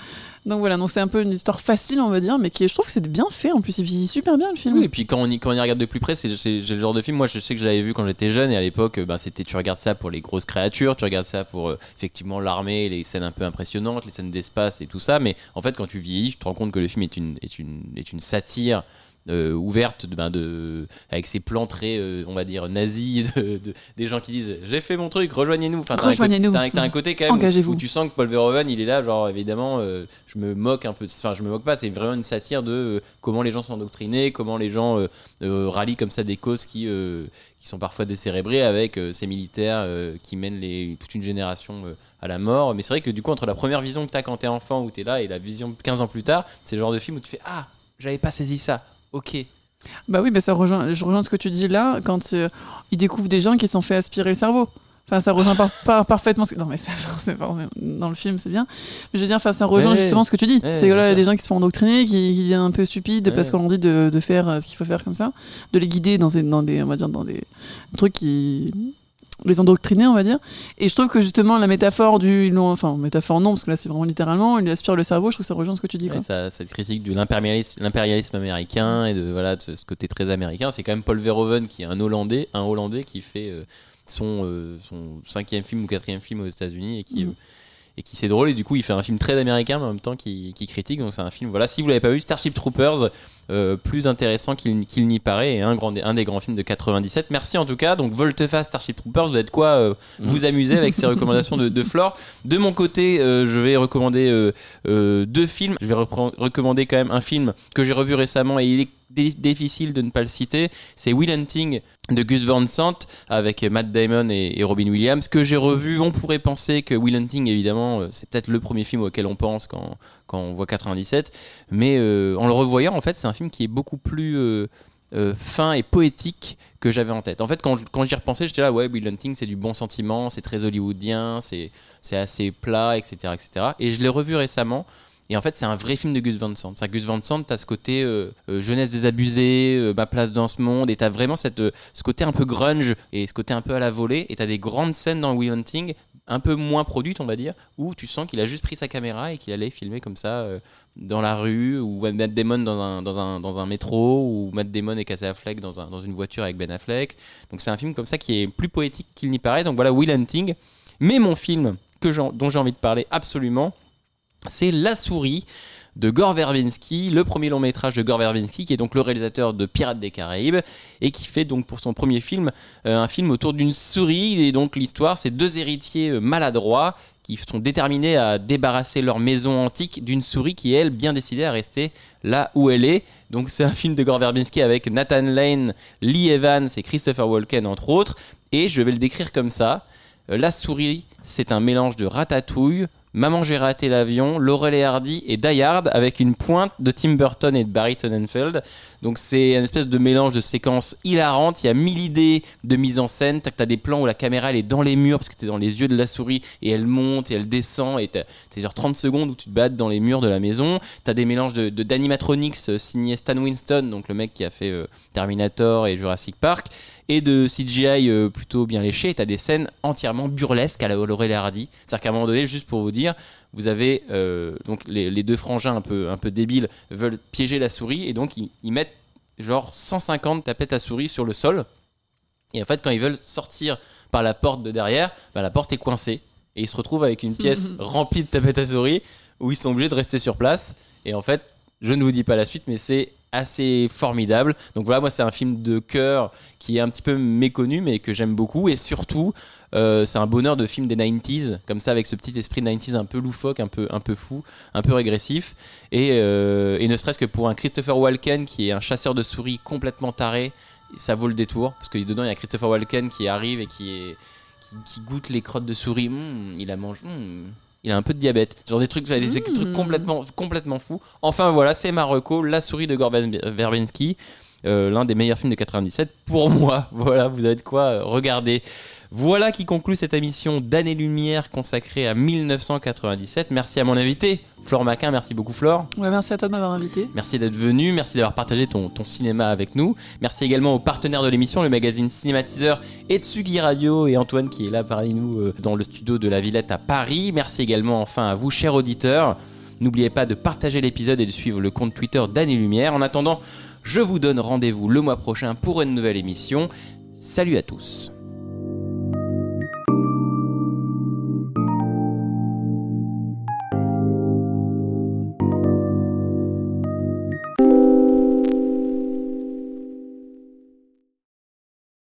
donc voilà, donc c'est un peu une histoire facile, on va dire, mais qui, je trouve que c'est bien fait. En plus, il vit super bien le film. Oui, et puis quand on y, quand on y regarde de plus près, c'est le genre de film. Moi, je sais que je l'avais vu quand j'étais jeune et à l'époque, bah, c'était tu regardes ça pour les grosses créatures, tu regardes ça pour euh, effectivement l'armée, les scènes un peu impressionnantes, les scènes d'espace et tout ça. Mais en fait, quand tu vieillis, tu te rends compte que le film est une, est une, est une satire. Euh, ouverte de, ben, de avec ses plans très euh, on va dire nazis de, de- des gens qui disent j'ai fait mon truc rejoignez-nous enfin t'as un côté- Rejoignez-nous. t'as un, t'as un côté quand même où- où, tu sens que Paul Verhoeven il est là genre évidemment euh, je me moque un peu enfin je me moque pas c'est vraiment une satire de comment les gens sont endoctrinés comment les gens rallient comme ça des causes qui, qui sont parfois décérébrées avec ces militaires qui mènent les, toute une génération à la mort. Mais c'est vrai que du coup, entre la première vision que tu as quand tu es enfant, où tu es là, et la vision 15 ans plus tard, c'est le genre de film où tu fais Ah, j'avais pas saisi ça. Ok. Bah oui, bah ça rejoint, je rejoins ce que tu dis là, quand euh, il découvre des gens qui se sont fait aspirer le cerveau. Enfin, ça rejoint par- par- parfaitement ce que... Non, mais ça, c'est pas- dans le film, c'est bien. Mais je veux dire, enfin, ça rejoint Ouais. justement ce que tu dis. Ouais, c'est que là, il y a des gens qui se font endoctriner, qui, qui deviennent un peu stupides parce qu'on leur dit de, de faire euh, ce qu'il faut faire comme ça, de les guider dans, des- dans des, on va dire, dans des trucs qui les endoctriner, on va dire. Et je trouve que justement, la métaphore du. Enfin, métaphore non, parce que là, c'est vraiment littéralement, il lui aspire le cerveau, je trouve que ça rejoint ce que tu dis. Ouais, Quoi. ça- cette critique de l'impérialisme, américain et de voilà de ce, côté très américain, c'est quand même Paul Verhoeven qui est un Hollandais, un Hollandais qui fait euh, son, euh, son cinquième film ou quatrième film aux États-Unis et qui Mhm. Et qui c'est drôle et du coup il fait un film très américain mais en même temps qui, qui critique. Donc c'est un film voilà si vous l'avez pas vu Starship Troopers euh, plus intéressant qu'il n'y paraît et un, grand, un des grands films de 97 merci en tout cas. Donc Volteface Starship Troopers vous êtes quoi euh, vous amuser avec ces recommandations de, de Flore? De mon côté euh, je vais recommander deux films. Je vais recommander quand même un film que j'ai revu récemment et il est difficile de ne pas le citer c'est Will Hunting de Gus Van Sant avec Matt Damon et, Robin Williams que j'ai revu on pourrait penser que Will Hunting évidemment euh, c'est peut-être le premier film auquel on pense quand, quand on voit 97 mais euh, en le revoyant en fait c'est un film qui est beaucoup plus euh, fin et poétique que j'avais en tête. En fait, quand, quand j'y repensais, j'étais là, ouais, Will Hunting, c'est du bon sentiment, c'est très hollywoodien, c'est assez plat, etc., etc. Et je l'ai revu récemment. Et en fait, c'est un vrai film de Gus Van Sant. Ça, Gus Van Sant, t'as ce côté euh, euh, jeunesse désabusée, euh, ma place dans ce monde, et t'as vraiment cette, ce côté un peu grunge et ce côté un peu à la volée. Et t'as des grandes scènes dans Will Hunting, un peu moins produites, on va dire, où tu sens qu'il a juste pris sa caméra et qu'il allait filmer comme ça dans la rue, ou Matt Damon dans un, dans un, dans un métro, ou Matt Damon et Casey Affleck dans, un, dans une voiture avec Ben Affleck. Donc c'est un film comme ça qui est plus poétique qu'il n'y paraît. Donc voilà, Will Hunting. Mais mon film que dont j'ai envie de parler absolument, c'est La souris de Gore Verbinski, le premier long métrage de Gore Verbinski, qui est donc le réalisateur de Pirates des Caraïbes, et qui fait donc pour son premier film euh, un film autour d'une souris. Et donc l'histoire, c'est deux héritiers euh, maladroits qui sont déterminés à débarrasser leur maison antique d'une souris qui, elle, bien décidée à rester là où elle est. Donc c'est un film de Gore Verbinski avec Nathan Lane, Lee Evans et Christopher Walken, entre autres. Et je vais le décrire comme ça. Euh, La souris, c'est un mélange de ratatouille, Maman j'ai raté l'avion, Laurel et Hardy et Die Hard avec une pointe de Tim Burton et de Barry Sonnenfeld. Donc c'est une espèce de mélange de séquences hilarantes. Il y a mille idées de mise en scène. T'as as des plans où la caméra elle est dans les murs parce que t'es dans les yeux de la souris et elle monte et elle descend et t'as genre 30 secondes où tu te battes dans les murs de la maison. T'as des mélanges de de- d'animatronics euh, signés Stan Winston, donc le mec qui a fait euh, Terminator et Jurassic Park, et de CGI euh, plutôt bien léché. Et t'as des scènes entièrement burlesques à la Laurel Hardy. C'est-à-dire qu'à un moment donné, juste pour vous dire, vous avez euh, donc les, les deux frangins un peu, un peu débiles veulent piéger la souris et donc ils, ils mettent genre 150 tapettes à souris sur le sol. Et en fait, quand ils veulent sortir par la porte de derrière, bah, la porte est coincée. Et ils se retrouvent avec une pièce remplie de tapettes à souris où ils sont obligés de rester sur place. Et en fait, je ne vous dis pas la suite, mais c'est assez formidable. Donc voilà, moi c'est un film de cœur qui est un petit peu méconnu, mais que j'aime beaucoup. Et surtout, euh, c'est un bonheur de film des 90s, comme ça, avec ce petit esprit 90s un peu loufoque, un peu, un peu fou, un peu régressif. Et, euh, et ne serait-ce que pour un Christopher Walken qui est un chasseur de souris complètement taré, ça vaut le détour. Parce que dedans, il y a Christopher Walken qui arrive et qui qui, goûte les crottes de souris. Mmh, il a mangé. mmh, il a un peu de diabète. Genre des trucs, des trucs complètement, complètement fous. Enfin voilà, c'est Marocco, la souris de Gore Verbinski. Euh, l'un des meilleurs films de 97 pour moi. Voilà, vous avez de quoi euh, regarder. Voilà qui conclut cette émission d'année-lumière consacrée à 1997. Merci à mon invité, Flore Maquin. Merci beaucoup, Flore. Ouais, merci à toi de m'avoir invité. Merci d'être venu. Merci d'avoir partagé ton, ton cinéma avec nous. Merci également aux partenaires de l'émission, le magazine Cinématiseur et Tsugi Radio et Antoine qui est là parmi nous euh, dans le studio de la Villette à Paris. Merci également enfin à vous, chers auditeurs. N'oubliez pas de partager l'épisode et de suivre le compte Twitter d'Année Lumière. En attendant, je vous donne rendez-vous le mois prochain pour une nouvelle émission. Salut à tous.